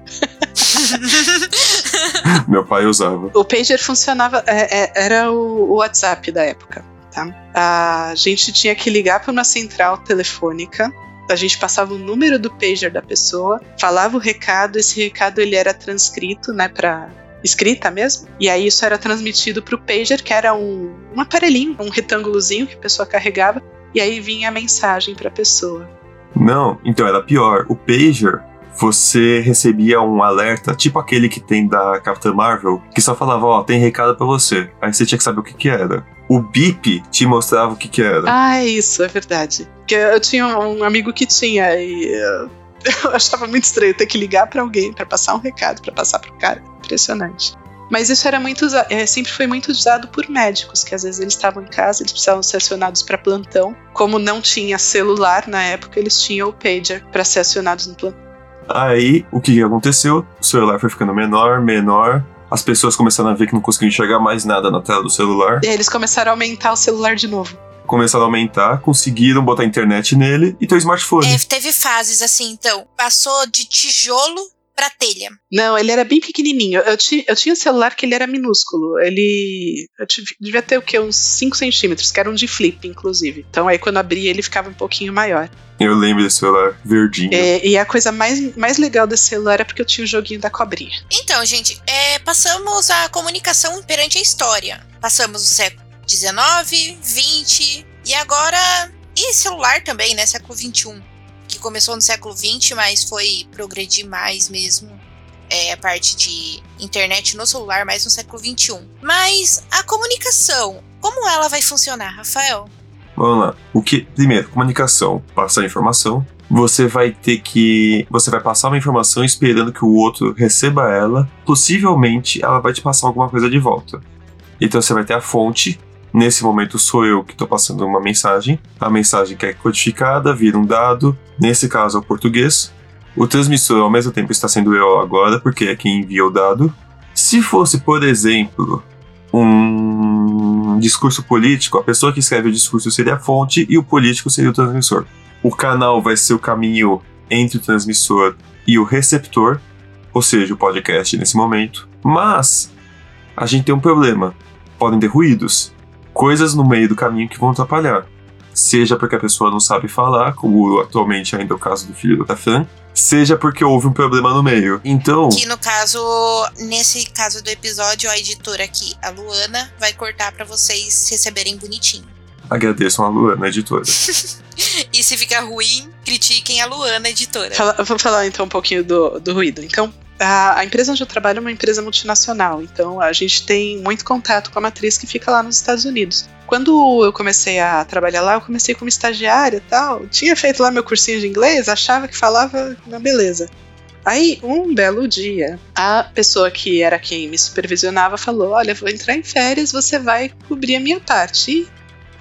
Meu pai usava. O pager funcionava, é, é, era o, o WhatsApp da época, tá? A gente tinha que ligar para uma central telefônica. A gente passava o número do pager da pessoa, falava o recado, esse recado ele era transcrito, né, para escrita mesmo. E aí isso era transmitido para o pager, que era um, um aparelhinho, um retângulozinho que a pessoa carregava, e aí vinha a mensagem para a pessoa. Não, então era pior. O pager, você recebia um alerta, tipo aquele que tem da Capitã Marvel, que só falava, ó, tem recado pra você. Aí você tinha que saber o que que era. O bip te mostrava o que que era. Ah, é isso, é verdade. Porque eu tinha um amigo que tinha e uh, eu achava muito estranho ter que ligar pra alguém pra passar um recado, pra passar pro cara. Impressionante. Mas isso era muito é, sempre foi muito usado por médicos, que às vezes eles estavam em casa, eles precisavam ser acionados para plantão. Como não tinha celular na época, eles tinham o pager para ser acionados no plantão. Aí, o que aconteceu? O celular foi ficando menor, menor. As pessoas começaram a ver que não conseguiam enxergar mais nada na tela do celular. E aí eles começaram a aumentar o celular de novo. Começaram a aumentar, conseguiram botar internet nele e ter o smartphone. É, teve fases assim, então. Passou de tijolo pra telha. Não, ele era bem pequenininho. Eu, ti, eu tinha um celular que ele era minúsculo. Ele. Eu tive- devia ter o quê? Uns 5 centímetros, que era um de flip, inclusive. Então aí quando abria ele ficava um pouquinho maior. Eu lembro desse celular verdinho. É, e a coisa mais, mais legal desse celular é porque eu tinha o joguinho da cobrinha. Então, gente, é, passamos a comunicação perante a história. Passamos o século XIX, XX e agora. E celular também, né? Século XXI. Que começou no século XX, mas foi progredir mais mesmo. É, a parte de internet no celular, mais no século XXI. Mas a comunicação, como ela vai funcionar, Rafael? Vamos lá. O que? Primeiro, comunicação. Passar informação. Você vai ter que. Você vai passar uma informação esperando que o outro receba ela. Possivelmente ela vai te passar alguma coisa de volta. Então você vai ter a fonte. Nesse momento sou eu que estou passando uma mensagem. A mensagem que é codificada, vira um dado. Nesse caso é o português. O transmissor ao mesmo tempo está sendo eu agora, porque é quem envia o dado. Se fosse, por exemplo, um discurso político, a pessoa que escreve o discurso seria a fonte e o político seria o transmissor. O canal vai ser o caminho entre o transmissor e o receptor, ou seja, o podcast nesse momento. Mas a gente tem um problema. Podem ter ruídos, coisas no meio do caminho que vão atrapalhar. Seja porque a pessoa não sabe falar, como atualmente ainda é o caso do filho da Fran, seja porque houve um problema no meio. Então, Que no caso, nesse caso do episódio, a editora aqui, a Luana, vai cortar pra vocês receberem bonitinho. Agradeçam a Luana, editora. E se ficar ruim, critiquem a Luana, editora. Fala- vamos falar então um pouquinho do, do ruído. Então, A, a, empresa onde eu trabalho é uma empresa multinacional, então a gente tem muito contato com a matriz que fica lá nos Estados Unidos. Quando eu comecei a trabalhar lá, eu comecei como estagiária e tal. Tinha feito lá meu cursinho de inglês, achava que falava na beleza. Aí, um belo dia, a pessoa que era quem me supervisionava falou: Olha, vou entrar em férias, você vai cobrir a minha parte. E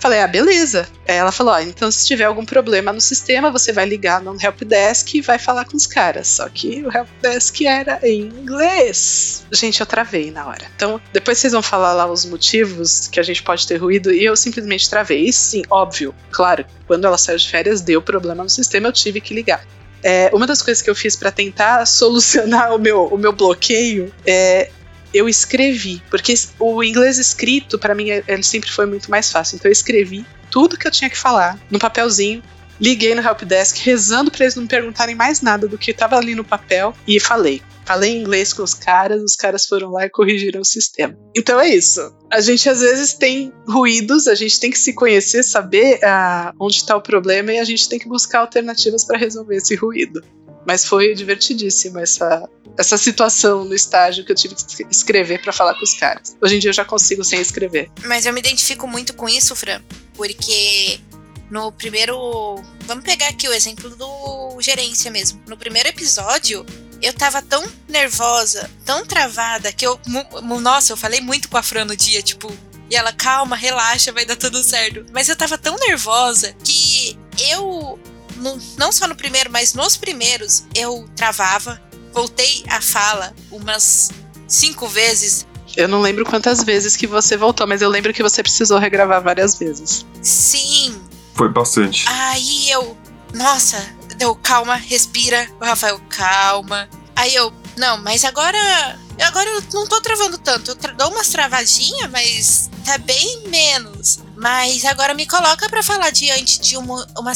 falei: Ah, beleza. Ela falou: ah, então se tiver algum problema no sistema, você vai ligar no helpdesk e vai falar com os caras. Só que o helpdesk era em inglês. Gente, eu travei na hora. Então, depois vocês vão falar lá os motivos que a gente pode ter ruído e eu simplesmente travei. E sim, óbvio, claro, quando ela saiu de férias, deu problema no sistema, eu tive que ligar. É, uma das coisas que eu fiz para tentar solucionar o meu, o meu bloqueio é eu escrevi, porque o inglês escrito para mim ele sempre foi muito mais fácil. Então eu escrevi tudo que eu tinha que falar no papelzinho, liguei no helpdesk rezando para eles não me perguntarem mais nada do que estava ali no papel e falei. Falei inglês com os caras, os caras foram lá e corrigiram o sistema. Então é isso. A gente às vezes tem ruídos, a gente tem que se conhecer, saber uh, onde está o problema e a gente tem que buscar alternativas para resolver esse ruído. Mas foi divertidíssimo essa, essa situação no estágio que eu tive que escrever para falar com os caras. Hoje em dia eu já consigo sem escrever. Mas eu me identifico muito com isso, Fran, porque no primeiro. Vamos pegar aqui o exemplo do gerência mesmo. No primeiro episódio, eu tava tão nervosa, tão travada, que eu. Nossa, eu falei muito com a Fran no dia, tipo. E ela, calma, relaxa, vai dar tudo certo. Mas eu tava tão nervosa que eu. No, não só no primeiro, mas nos primeiros, eu travava. Voltei a fala umas cinco vezes. Eu não lembro quantas vezes que você voltou, mas eu lembro que você precisou regravar várias vezes. Sim, foi bastante. Aí eu, nossa, deu calma, respira. O Rafael, calma. Aí eu, não, mas agora. Agora eu não tô travando tanto. Eu tra dou umas travadinhas, mas tá bem menos. Mas agora me coloca para falar diante de uma, uma,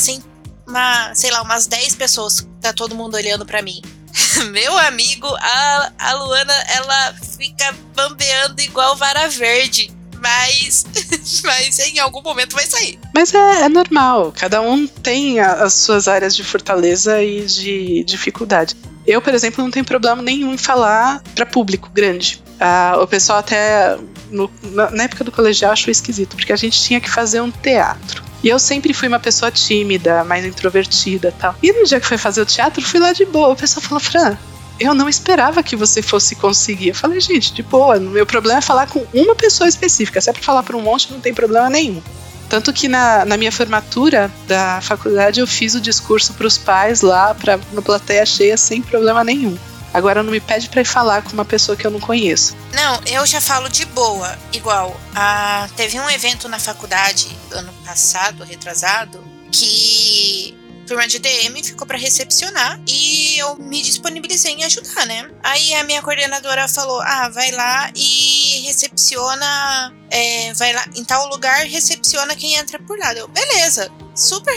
uma, sei lá, umas 10 pessoas. Tá todo mundo olhando para mim. Meu amigo, a, a Luana, ela fica bambeando igual vara verde mas, mas em algum momento vai sair. Mas é, é normal, cada um tem a, as suas áreas de fortaleza e de dificuldade. Eu, por exemplo, não tenho problema nenhum em falar para público grande. Ah, o pessoal até no, na, na época do colegial achou esquisito, porque a gente tinha que fazer um teatro. E eu sempre fui uma pessoa tímida, mais introvertida tal. E no dia que foi fazer o teatro, fui lá de boa. O pessoal falou, Fran, eu não esperava que você fosse conseguir. Eu falei, gente, de boa, meu problema é falar com uma pessoa específica. Se é pra falar pra um monte, não tem problema nenhum. Tanto que na, na minha formatura da faculdade eu fiz o discurso para os pais lá, pra, uma plateia cheia, sem problema nenhum. Agora não me pede para ir falar com uma pessoa que eu não conheço. Não, eu já falo de boa. Igual, a, teve um evento na faculdade ano passado, retrasado, que turma de DM ficou para recepcionar e eu me disponibilizei em ajudar, né? Aí a minha coordenadora falou: ah, vai lá e recepciona, é, vai lá em tal lugar, recepciona quem entra por lá. Eu, beleza, super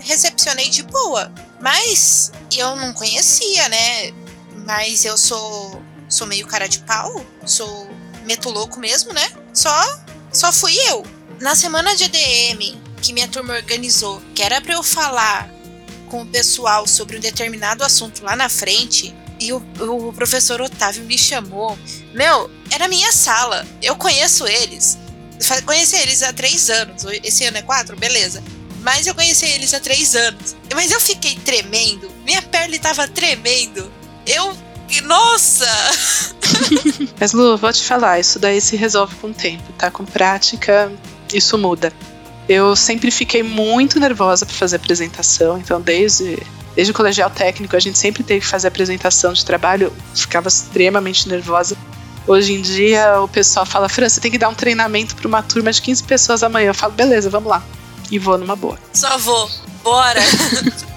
recepcionei de boa, mas eu não conhecia, né? Mas eu sou, sou meio cara de pau, sou meto louco mesmo, né? Só, só fui eu. Na semana de DM que minha turma organizou, que era para eu falar com o pessoal sobre um determinado assunto lá na frente e o, o professor Otávio me chamou. Meu, era minha sala. Eu conheço eles. Conheci eles há três anos. Esse ano é quatro? Beleza. Mas eu conheci eles há três anos. Mas eu fiquei tremendo. Minha pele tava tremendo. Eu. Nossa! Mas Lu, vou te falar, isso daí se resolve com o tempo, tá? Com prática, isso muda. Eu sempre fiquei muito nervosa para fazer apresentação, então desde desde o colegial técnico a gente sempre teve que fazer apresentação de trabalho, ficava extremamente nervosa. Hoje em dia o pessoal fala, Fran, você tem que dar um treinamento para uma turma de 15 pessoas amanhã. Eu falo, beleza, vamos lá. E vou numa boa. Só vou. Bora.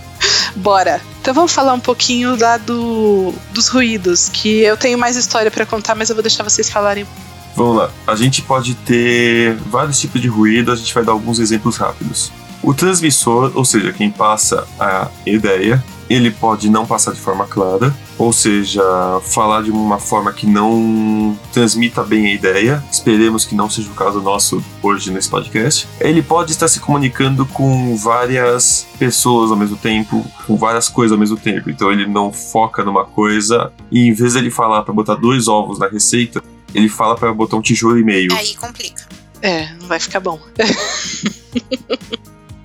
Bora. Então vamos falar um pouquinho lá do, dos ruídos, que eu tenho mais história para contar, mas eu vou deixar vocês falarem Vamos lá. A gente pode ter vários tipos de ruído, a gente vai dar alguns exemplos rápidos. O transmissor, ou seja, quem passa a ideia, ele pode não passar de forma clara. Ou seja, falar de uma forma que não transmita bem a ideia. Esperemos que não seja o caso nosso hoje nesse podcast. Ele pode estar se comunicando com várias pessoas ao mesmo tempo, com várias coisas ao mesmo tempo. Então ele não foca numa coisa e em vez de ele falar para botar dois ovos na receita, ele fala para botar um tijolo e meio. Aí complica. É, não vai ficar bom.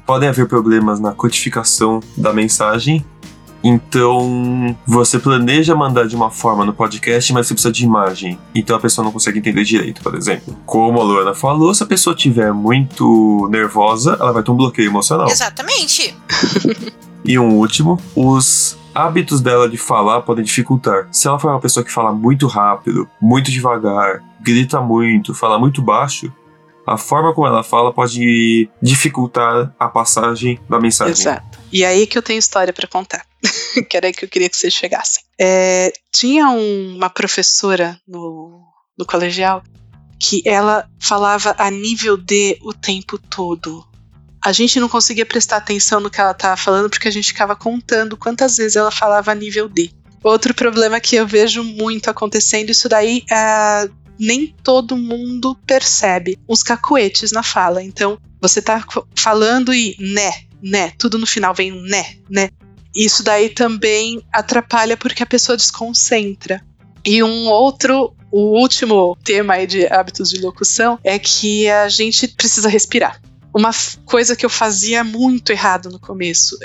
Podem haver problemas na codificação da mensagem. Então, você planeja mandar de uma forma no podcast, mas você precisa de imagem. Então a pessoa não consegue entender direito, por exemplo. Como a Luana falou, se a pessoa estiver muito nervosa, ela vai ter um bloqueio emocional. Exatamente. E um último, os hábitos dela de falar podem dificultar. Se ela for uma pessoa que fala muito rápido, muito devagar, grita muito, fala muito baixo, a forma como ela fala pode dificultar a passagem da mensagem. Exato. E aí que eu tenho história para contar. que era aí que eu queria que vocês chegassem. É, tinha um- uma professora no, no colegial que ela falava a nível D o tempo todo. A gente não conseguia prestar atenção no que ela estava falando porque a gente ficava contando quantas vezes ela falava a nível D. Outro problema que eu vejo muito acontecendo, isso daí ah, nem todo mundo percebe. Os cacuetes na fala. Então, você tá falando e né, né, tudo no final vem um né, né. Isso daí também atrapalha porque a pessoa desconcentra. E um outro, o último tema aí de hábitos de locução é que a gente precisa respirar. Uma coisa que eu fazia muito errado no começo.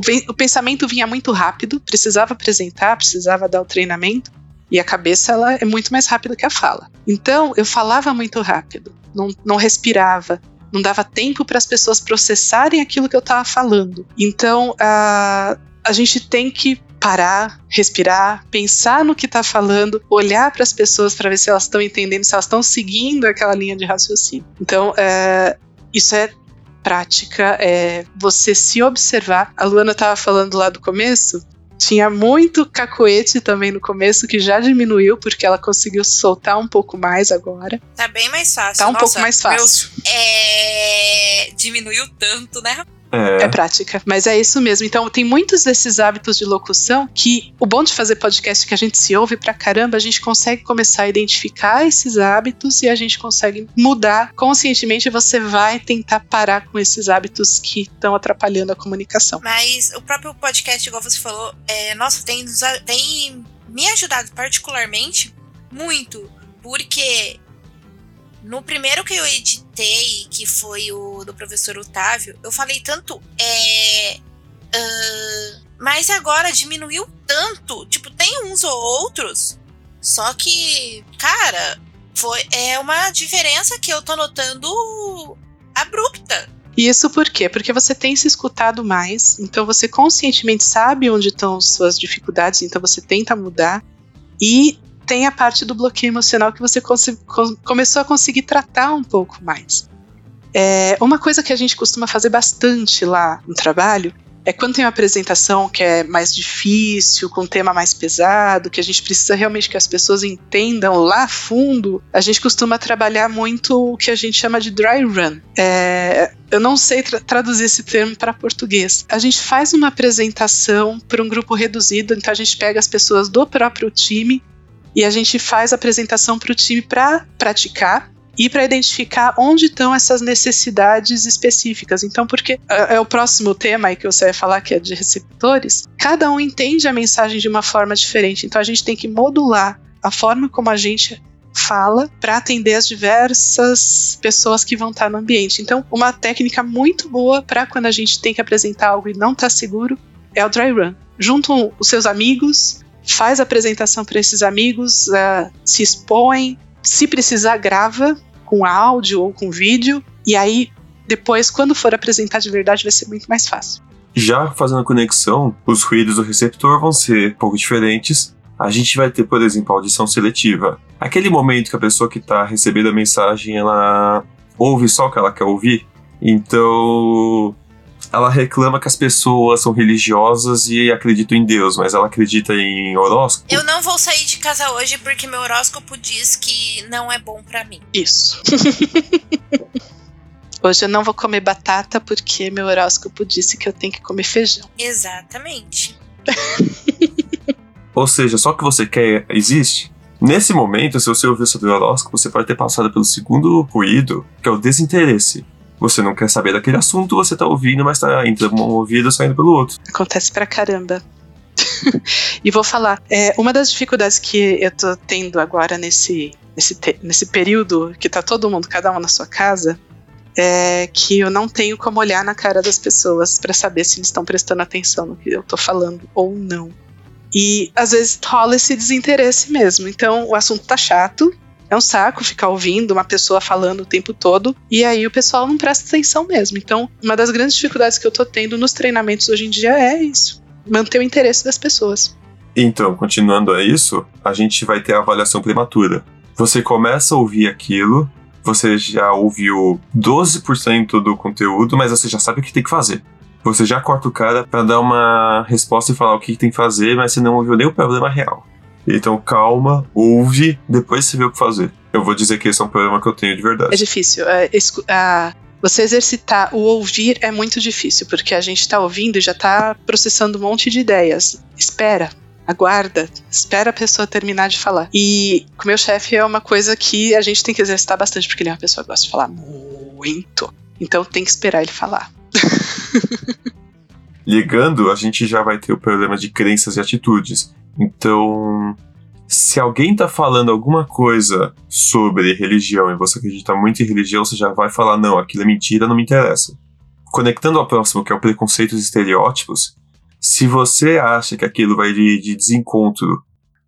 ven- o pensamento vinha muito rápido, precisava apresentar, precisava dar o treinamento, e a cabeça ela é muito mais rápida que a fala. Então eu falava muito rápido, não, não respirava, não dava tempo para as pessoas processarem aquilo que eu estava falando. Então a, a gente tem que parar, respirar, pensar no que está falando, olhar para as pessoas para ver se elas estão entendendo, se elas estão seguindo aquela linha de raciocínio. Então é, isso é prática, é você se observar. A Luana estava falando lá do começo. Tinha muito cacoete também no começo, que já diminuiu, porque ela conseguiu soltar um pouco mais agora. Tá bem mais fácil. Tá um Nossa, pouco mais fácil. meus- é... Diminuiu tanto, né? É, É prática, mas é isso mesmo. Então, tem muitos desses hábitos de locução que o bom de fazer podcast é que a gente se ouve pra caramba, a gente consegue começar a identificar esses hábitos e a gente consegue mudar conscientemente. Você vai tentar parar com esses hábitos que estão atrapalhando a comunicação. Mas o próprio podcast, igual você falou, é, nossa, tem, tem me ajudado particularmente muito, porque no primeiro que eu editei, que foi o do professor Otávio, eu falei tanto, é. ah, mas agora diminuiu tanto. Tipo, tem uns ou outros. Só que, cara, foi, é uma diferença que eu tô notando abrupta. E isso por quê? Porque você tem se escutado mais, então você conscientemente sabe onde estão suas dificuldades, então você tenta mudar. E tem a parte do bloqueio emocional que você começou a conseguir tratar um pouco mais. É, uma coisa que a gente costuma fazer bastante lá no trabalho é quando tem uma apresentação que é mais difícil, com um tema mais pesado, que a gente precisa realmente que as pessoas entendam lá fundo, a gente costuma trabalhar muito o que a gente chama de dry run. É, eu não sei tra- traduzir esse termo para português. A gente faz uma apresentação para um grupo reduzido, então a gente pega as pessoas do próprio time e a gente faz a apresentação para o time para praticar e para identificar onde estão essas necessidades específicas. Então, porque é é o próximo tema aí que você vai falar, que é de receptores, cada um entende a mensagem de uma forma diferente. Então, a gente tem que modular a forma como a gente fala para atender as diversas pessoas que vão estar no ambiente. Então, uma técnica muito boa para quando a gente tem que apresentar algo e não está seguro é o dry run. Juntam os seus amigos, faz apresentação para esses amigos, ah, se expõe, se precisar grava com áudio ou com vídeo e aí depois quando for apresentar de verdade vai ser muito mais fácil. Já fazendo a conexão, os ruídos do receptor vão ser um pouco diferentes. A gente vai ter, por exemplo, audição seletiva. Aquele momento que a pessoa que está recebendo a mensagem, ela ouve só o que ela quer ouvir. Então, ela reclama que as pessoas são religiosas e acreditam em Deus, mas ela acredita em horóscopo. Eu não vou sair de casa hoje porque meu horóscopo diz que não é bom pra mim. Isso. Hoje eu não vou comer batata porque meu horóscopo disse que eu tenho que comer feijão. Exatamente. Ou seja, só o que você quer existe. Nesse momento, se você ouvir sobre o horóscopo, você pode ter passado pelo segundo ruído, que é o desinteresse. Você não quer saber daquele assunto, você tá ouvindo, mas tá entrando um ouvido saindo pelo outro. Acontece pra caramba. e vou falar, é, uma das dificuldades que eu tô tendo agora nesse, nesse, nesse período que tá todo mundo, cada um na sua casa, é que eu não tenho como olhar na cara das pessoas para saber se eles estão prestando atenção no que eu tô falando ou não. E às vezes rola esse desinteresse mesmo. Então o assunto tá chato, é um saco ficar ouvindo uma pessoa falando o tempo todo, e aí o pessoal não presta atenção mesmo. Então, uma das grandes dificuldades que eu tô tendo nos treinamentos hoje em dia é isso: manter o interesse das pessoas. Então, continuando a isso, a gente vai ter a avaliação prematura. Você começa a ouvir aquilo, você já ouviu 12% do conteúdo, mas você já sabe o que tem que fazer. Você já corta o cara para dar uma resposta e falar o que tem que fazer, mas você não ouviu nem o problema real. Então calma, ouve, depois você vê o que fazer. Eu vou dizer que esse é um problema que eu tenho de verdade. É difícil. É, é, você exercitar o ouvir é muito difícil, porque a gente está ouvindo e já está processando um monte de ideias. Espera, aguarda, espera a pessoa terminar de falar. E com o meu chefe é uma coisa que a gente tem que exercitar bastante, porque ele é uma pessoa que gosta de falar muito. Então tem que esperar ele falar. Ligando, a gente já vai ter o problema de crenças e atitudes. Então, se alguém tá falando alguma coisa sobre religião e você acredita muito em religião, você já vai falar: não, aquilo é mentira, não me interessa. Conectando ao próximo, que é o preconceito e estereótipos, se você acha que aquilo vai de, de desencontro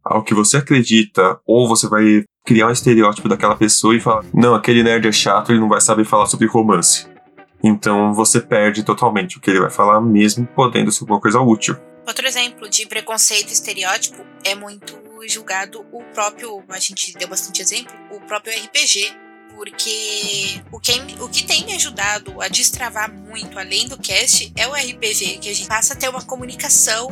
ao que você acredita, ou você vai criar um estereótipo daquela pessoa e falar: não, aquele nerd é chato, ele não vai saber falar sobre romance. Então você perde totalmente o que ele vai falar, mesmo podendo ser alguma coisa útil. Outro exemplo de preconceito e estereótipo é muito julgado o próprio, a gente deu bastante exemplo, o próprio RPG. Porque o que, o que tem me ajudado a destravar muito, além do cast, é o RPG, que a gente passa a ter uma comunicação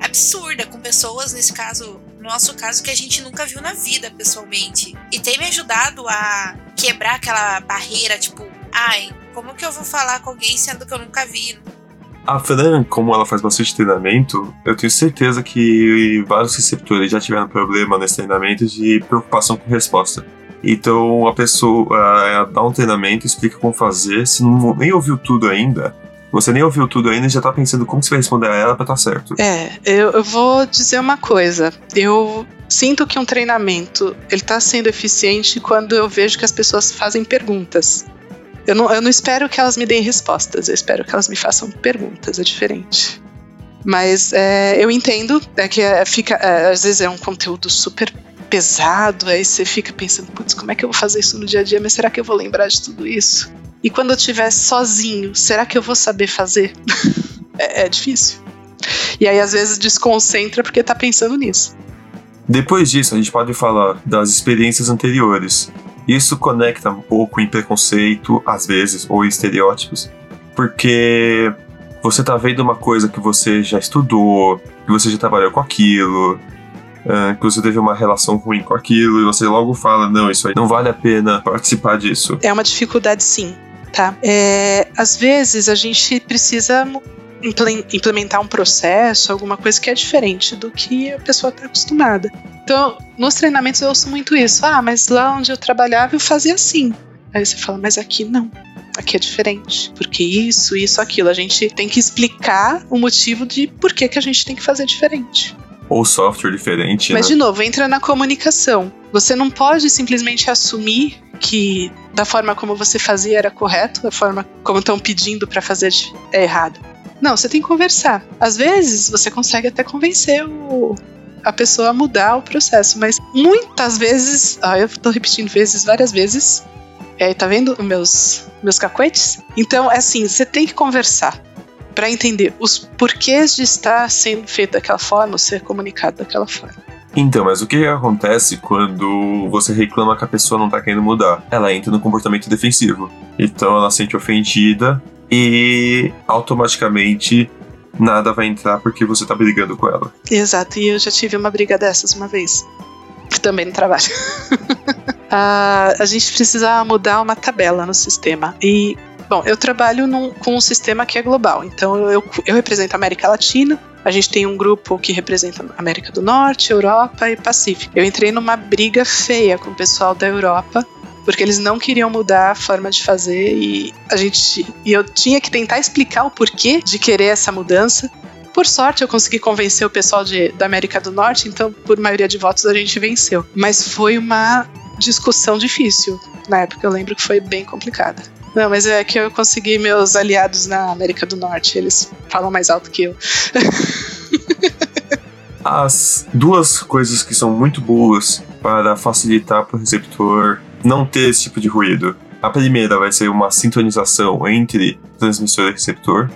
absurda com pessoas, nesse caso, no nosso caso, que a gente nunca viu na vida pessoalmente. E tem me ajudado a quebrar aquela barreira, tipo, ai, como que eu vou falar com alguém sendo que eu nunca vi? A Fran, como ela faz bastante treinamento, eu tenho certeza que vários receptores já tiveram problema nesse treinamento de preocupação com resposta. Então a pessoa uh, dá um treinamento, explica como fazer, se não, nem ouviu tudo ainda, você nem ouviu tudo ainda e já tá pensando como você vai responder a ela pra estar tá certo. É, eu, eu, vou dizer uma coisa. Eu sinto que um treinamento ele tá sendo eficiente quando eu vejo que as pessoas fazem perguntas. Eu não, eu não espero que elas me deem respostas, eu espero que elas me façam perguntas, é diferente. Mas é, eu entendo é que é, fica, é, às vezes é um conteúdo super pesado, aí você fica pensando, putz, como é que eu vou fazer isso no dia a dia? Mas será que eu vou lembrar de tudo isso? E quando eu estiver sozinho, será que eu vou saber fazer? é, é difícil. E aí às vezes desconcentra porque tá pensando nisso. Depois disso, a gente pode falar das experiências anteriores. Isso conecta um pouco em preconceito, às vezes, ou estereótipos, porque você tá vendo uma coisa que você já estudou, que você já trabalhou com aquilo, que você teve uma relação ruim com aquilo, e você logo fala: não, isso aí não vale a pena participar disso. É uma dificuldade, sim. Tá? É, às vezes a gente precisa implementar um processo, alguma coisa que é diferente do que a pessoa está acostumada. Então, nos treinamentos eu ouço muito isso. Ah, mas lá onde eu trabalhava eu fazia assim. Aí você fala, mas aqui não. Aqui é diferente. Porque isso, isso, aquilo. A gente tem que explicar o motivo de por que, que a gente tem que fazer diferente. Ou software diferente. Mas, né? de novo, entra na comunicação. Você não pode simplesmente assumir que da forma como você fazia era correto, da forma como estão pedindo para fazer é errado. Não, você tem que conversar. Às vezes você consegue até convencer o, a pessoa a mudar o processo, mas muitas vezes, ah, eu tô repetindo vezes, várias vezes. Aí, tá vendo meus, meus cacuetes? Então, é assim, você tem que conversar para entender os porquês de estar sendo feito daquela forma, ser comunicado daquela forma. Então, mas o que acontece quando você reclama que a pessoa não tá querendo mudar? Ela entra no comportamento defensivo. Então ela se sente ofendida e automaticamente nada vai entrar porque você tá brigando com ela. Exato, e eu já tive uma briga dessas uma vez. Também no trabalho. ah, a gente precisa mudar uma tabela no sistema. E, bom, eu trabalho num, com um sistema que é global. Então eu, eu represento a América Latina A gente tem um grupo que representa América do Norte, Europa e Pacífico. Eu entrei numa briga feia com o pessoal da Europa porque eles não queriam mudar a forma de fazer e a gente e eu tinha que tentar explicar o porquê de querer essa mudança. Por sorte, eu consegui convencer o pessoal de, da América do Norte, então, por maioria de votos, a gente venceu. Mas foi uma discussão difícil. Na época, eu lembro que foi bem complicada. Não, mas é que eu consegui meus aliados na América do Norte. Eles falam mais alto que eu. As duas coisas que são muito boas para facilitar para o receptor não ter esse tipo de ruído. A primeira vai ser uma sintonização entre transmissor e receptor.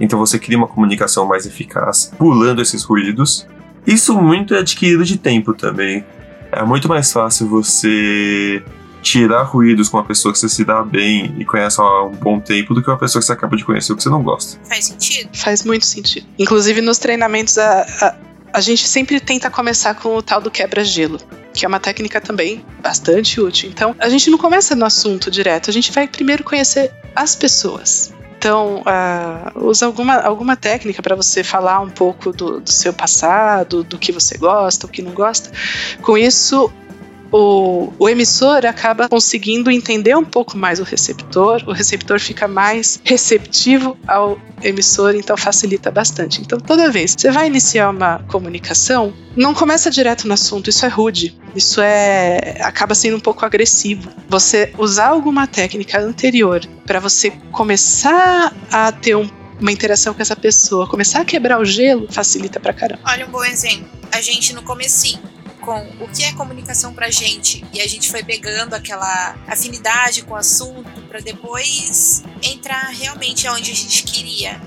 Então você cria uma comunicação mais eficaz, pulando esses ruídos. Isso muito é adquirido de tempo também. É muito mais fácil você tirar ruídos com uma pessoa que você se dá bem e conhece há um bom tempo do que uma pessoa que você acaba de conhecer que você não gosta. Faz sentido? Faz muito sentido. Inclusive nos treinamentos, a, a, a gente sempre tenta começar com o tal do quebra-gelo que é uma técnica também bastante útil. Então, a gente não começa no assunto direto, a gente vai primeiro conhecer as pessoas. Então, uh, usa alguma, alguma técnica para você falar um pouco do, do seu passado, do que você gosta, o que não gosta. Com isso, o, o emissor acaba conseguindo entender um pouco mais o receptor, o receptor fica mais receptivo ao emissor, então facilita bastante. Então, toda vez que você vai iniciar uma comunicação, não começa direto no assunto, isso é rude, isso é acaba sendo um pouco agressivo. Você usar alguma técnica anterior para você começar a ter um uma interação com essa pessoa, começar a quebrar o gelo, facilita pra caramba. Olha um bom exemplo. A gente no comecinho com o que é comunicação pra gente e a gente foi pegando aquela afinidade com o assunto para depois entrar realmente aonde a gente queria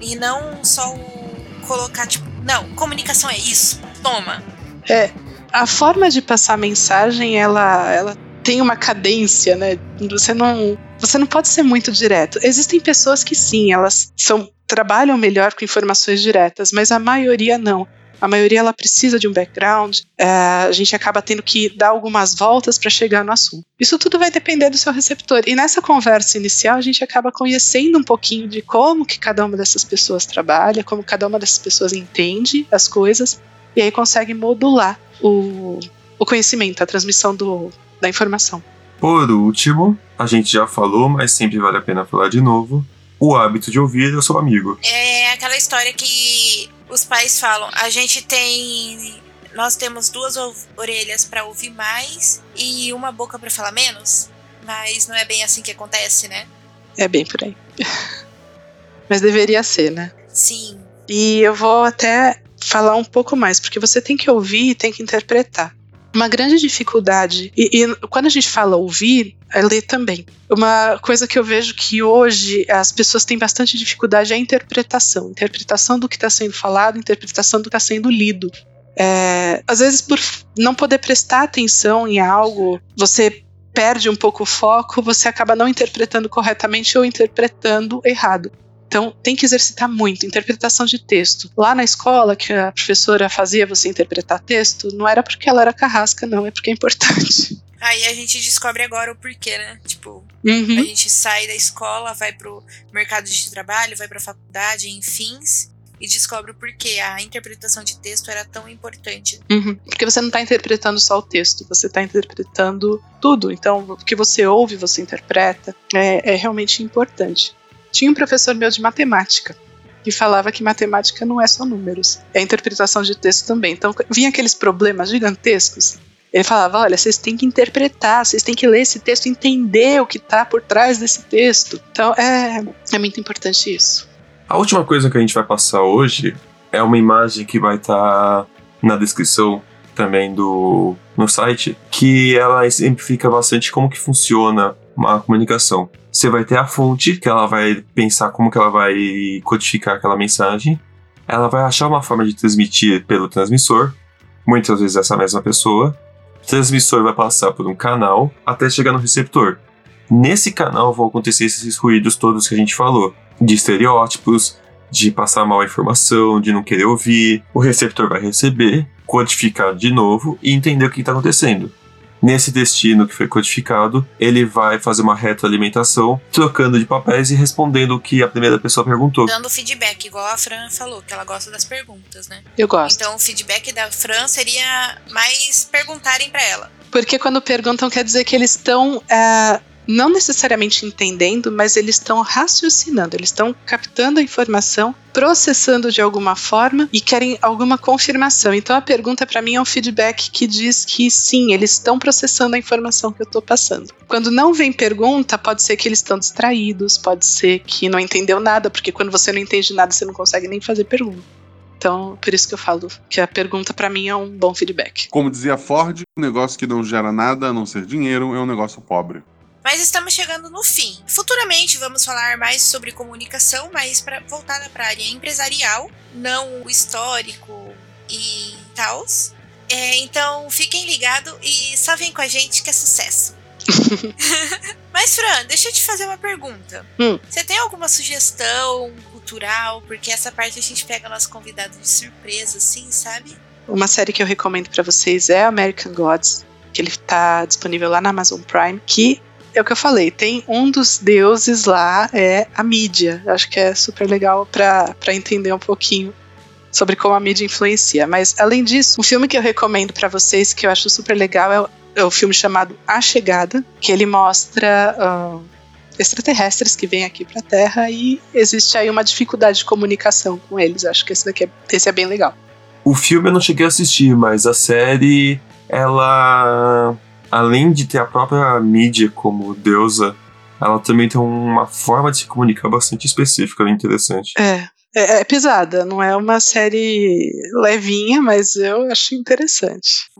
e não só colocar tipo, não, comunicação é isso, toma. É, a forma de passar mensagem, ela ela tem uma cadência, né? Você não você não pode ser muito direto. Existem pessoas que sim, elas são trabalham melhor com informações diretas, mas a maioria não a maioria ela precisa de um background, é, a gente acaba tendo que dar algumas voltas para chegar no assunto. Isso tudo vai depender do seu receptor. E nessa conversa inicial a gente acaba conhecendo um pouquinho de como que cada uma dessas pessoas trabalha, como cada uma dessas pessoas entende as coisas e aí consegue modular o, o conhecimento, a transmissão do, da informação. Por último, a gente já falou, mas sempre vale a pena falar de novo. O hábito de ouvir eu sou amigo. É aquela história que os pais falam: a gente tem. Nós temos duas orelhas para ouvir mais e uma boca para falar menos. Mas não é bem assim que acontece, né? É bem por aí. Mas deveria ser, né? Sim. E eu vou até falar um pouco mais, porque você tem que ouvir e tem que interpretar. Uma grande dificuldade, e, e, quando a gente fala ouvir, é ler também. Uma coisa que eu vejo que hoje as pessoas têm bastante dificuldade é a interpretação. Interpretação do que está sendo falado, interpretação do que está sendo lido. É, às vezes, por não poder prestar atenção em algo, você perde um pouco o foco, você acaba não interpretando corretamente ou interpretando errado. Então, tem que exercitar muito. Interpretação de texto. Lá na escola, que a professora fazia você interpretar texto, não era porque ela era carrasca, não, é porque é importante. Aí a gente descobre agora o porquê, né? Tipo, uhum. a gente sai da escola, vai pro mercado de trabalho, vai pra faculdade, enfim, e descobre o porquê a interpretação de texto era tão importante. Uhum. Porque você não está interpretando só o texto, você está interpretando tudo. Então, o que você ouve, você interpreta. É, é realmente importante. Tinha um professor meu de matemática que falava que matemática não é só números, é interpretação de texto também. Então vinha aqueles problemas gigantescos. Ele falava: olha, vocês têm que interpretar, vocês têm que ler esse texto, entender o que está por trás desse texto. Então é, é muito importante isso. A última coisa que a gente vai passar hoje é uma imagem que vai estar tá na descrição também do no site, que ela exemplifica bastante como que funciona uma comunicação. Você vai ter a fonte, que ela vai pensar como que ela vai codificar aquela mensagem. Ela vai achar uma forma de transmitir pelo transmissor, muitas vezes essa mesma pessoa. O transmissor vai passar por um canal até chegar no receptor. Nesse canal vão acontecer esses ruídos todos que a gente falou, de estereótipos, de passar mal a informação, de não querer ouvir. O receptor vai receber, codificar de novo e entender o que está acontecendo. Nesse destino que foi codificado, ele vai fazer uma retroalimentação, trocando de papéis e respondendo o que a primeira pessoa perguntou. Dando feedback, igual a Fran falou, que ela gosta das perguntas, né? Eu gosto. Então o feedback da Fran seria mais perguntarem pra ela. Porque quando perguntam, quer dizer que eles estão. é, não necessariamente entendendo, mas eles estão raciocinando, eles estão captando a informação, processando de alguma forma e querem alguma confirmação. Então a pergunta para mim é um feedback que diz que sim, eles estão processando a informação que eu estou passando. Quando não vem pergunta, pode ser que eles estão distraídos, pode ser que não entendeu nada, porque quando você não entende nada, você não consegue nem fazer pergunta. Então, por isso que eu falo que a pergunta para mim é um bom feedback. Como dizia Ford, um negócio que não gera nada a não ser dinheiro é um negócio pobre. Mas estamos chegando no fim. Futuramente vamos falar mais sobre comunicação, mas para voltada para a área empresarial, não o histórico e tals. É, então fiquem ligados e só vem com a gente que é sucesso. mas Fran, deixa eu te fazer uma pergunta. Hum. Você tem alguma sugestão cultural? Porque essa parte a gente pega nosso convidado de surpresa, assim, sabe? Uma série que eu recomendo para vocês é American Gods, que ele tá disponível lá na Amazon Prime, que é o que eu falei, tem um dos deuses lá, é a mídia. Acho que é super legal para entender um pouquinho sobre como a mídia influencia. Mas, além disso, um filme que eu recomendo para vocês, que eu acho super legal, é o, é o filme chamado A Chegada, que ele mostra ah, extraterrestres que vêm aqui para a Terra e existe aí uma dificuldade de comunicação com eles. Acho que esse daqui é, esse é bem legal. O filme eu não cheguei a assistir, mas a série, ela. Além de ter a própria mídia como deusa, ela também tem uma forma de se comunicar bastante específica e interessante. É, é, é pesada, não é uma série levinha, mas eu acho interessante.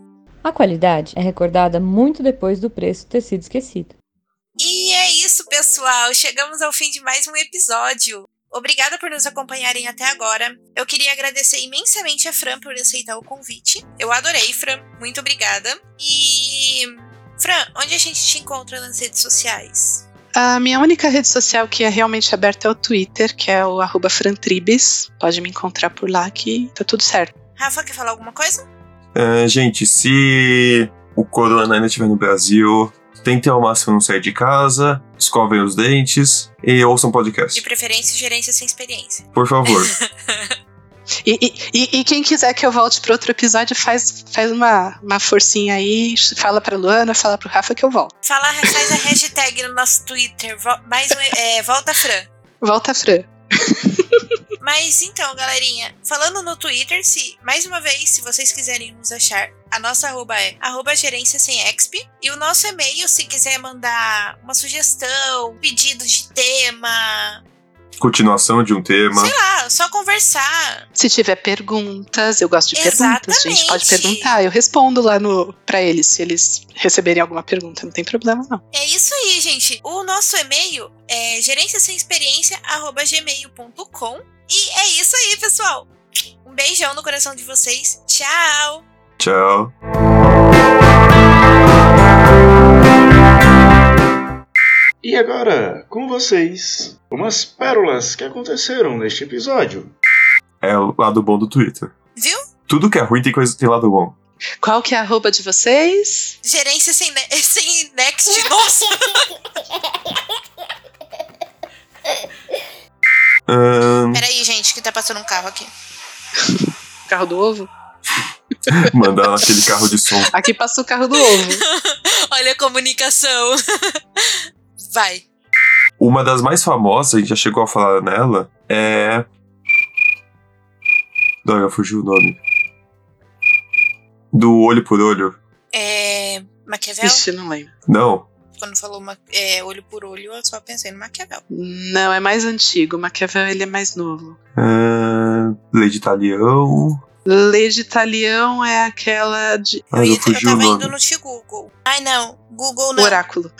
A qualidade é recordada muito depois do preço ter sido esquecido. E é isso, pessoal. Chegamos ao fim de mais um episódio. Obrigada por nos acompanharem até agora. Eu queria agradecer imensamente a Fran por aceitar o convite. Eu adorei, Fran. Muito obrigada. E. Fran, onde a gente te encontra nas redes sociais? A minha única rede social que é realmente aberta é o Twitter, que é o arroba frantribes. Pode me encontrar por lá que tá tudo certo. Rafa, quer falar alguma coisa? É, gente, se o corona ainda estiver no Brasil, tentem ao máximo não sair de casa, escovem os dentes e ouçam podcast. De preferência, gerência sem experiência. Por favor. E, e- e- quem quiser que eu volte para outro episódio, faz, faz uma, uma forcinha aí, fala pra Luana, fala pro Rafa que eu volto. Fala, faz a hashtag no nosso Twitter. Mais um, é, volta Fran. Volta, Fran. Mas então, galerinha, falando no Twitter, se, mais uma vez, se vocês quiserem nos achar, a nossa arroba é arroba gerência sem exp. E o nosso e-mail, se quiser mandar uma sugestão, pedido de tema, Continuação de um tema. sei lá, só conversar. Se tiver perguntas, eu gosto de perguntas, gente. Pode Exatamente. perguntar, eu respondo lá no para eles, se eles receberem alguma pergunta, não tem problema não. É isso aí, gente. O nosso e-mail é gerência sem experiência gmail.com. E é isso aí, pessoal. Um beijão no coração de vocês. Tchau! Tchau. E agora, com vocês, umas pérolas que aconteceram neste episódio. É o lado bom do Twitter. Viu? Tudo que é ruim tem coisa tem lado bom. Qual que é a arroba de vocês? Gerência sem, ne- sem next. Nossa! Ahn, Peraí, gente, que tá passando um carro aqui. Carro do ovo? mandar naquele carro de som. Aqui passa o carro do ovo. Olha a comunicação. Vai. Uma das mais famosas, a gente já chegou a falar nela, é. Droga, fugiu o nome. Do olho por olho. É. Maquiavel? Ixi, não lembro. Não. Quando falou é, olho por olho, eu só pensei no Maquiavel. Não, é mais antigo. Maquiavel ele é mais novo. Ah, Lei de Italião. Lei de Italião é aquela de. Ai, não eu fugiu o tava indo no T-Google. Ai, não. Google não. Oráculo.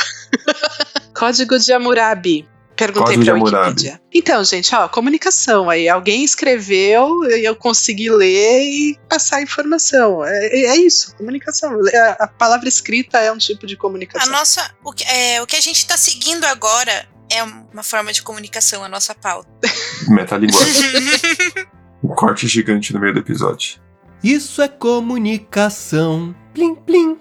Código de Hammurabi. Perguntei Código pra. Wikipedia. Então, gente, ó, comunicação aí. Alguém escreveu e eu consegui ler e passar a informação. É, é isso, comunicação. A, a palavra escrita é um tipo de A comunicação. nossa. O que, é, o que a gente tá seguindo agora é uma forma de comunicação, a nossa pauta. Metalinguagem. um corte gigante no meio do episódio. Isso é comunicação. Plim, plim.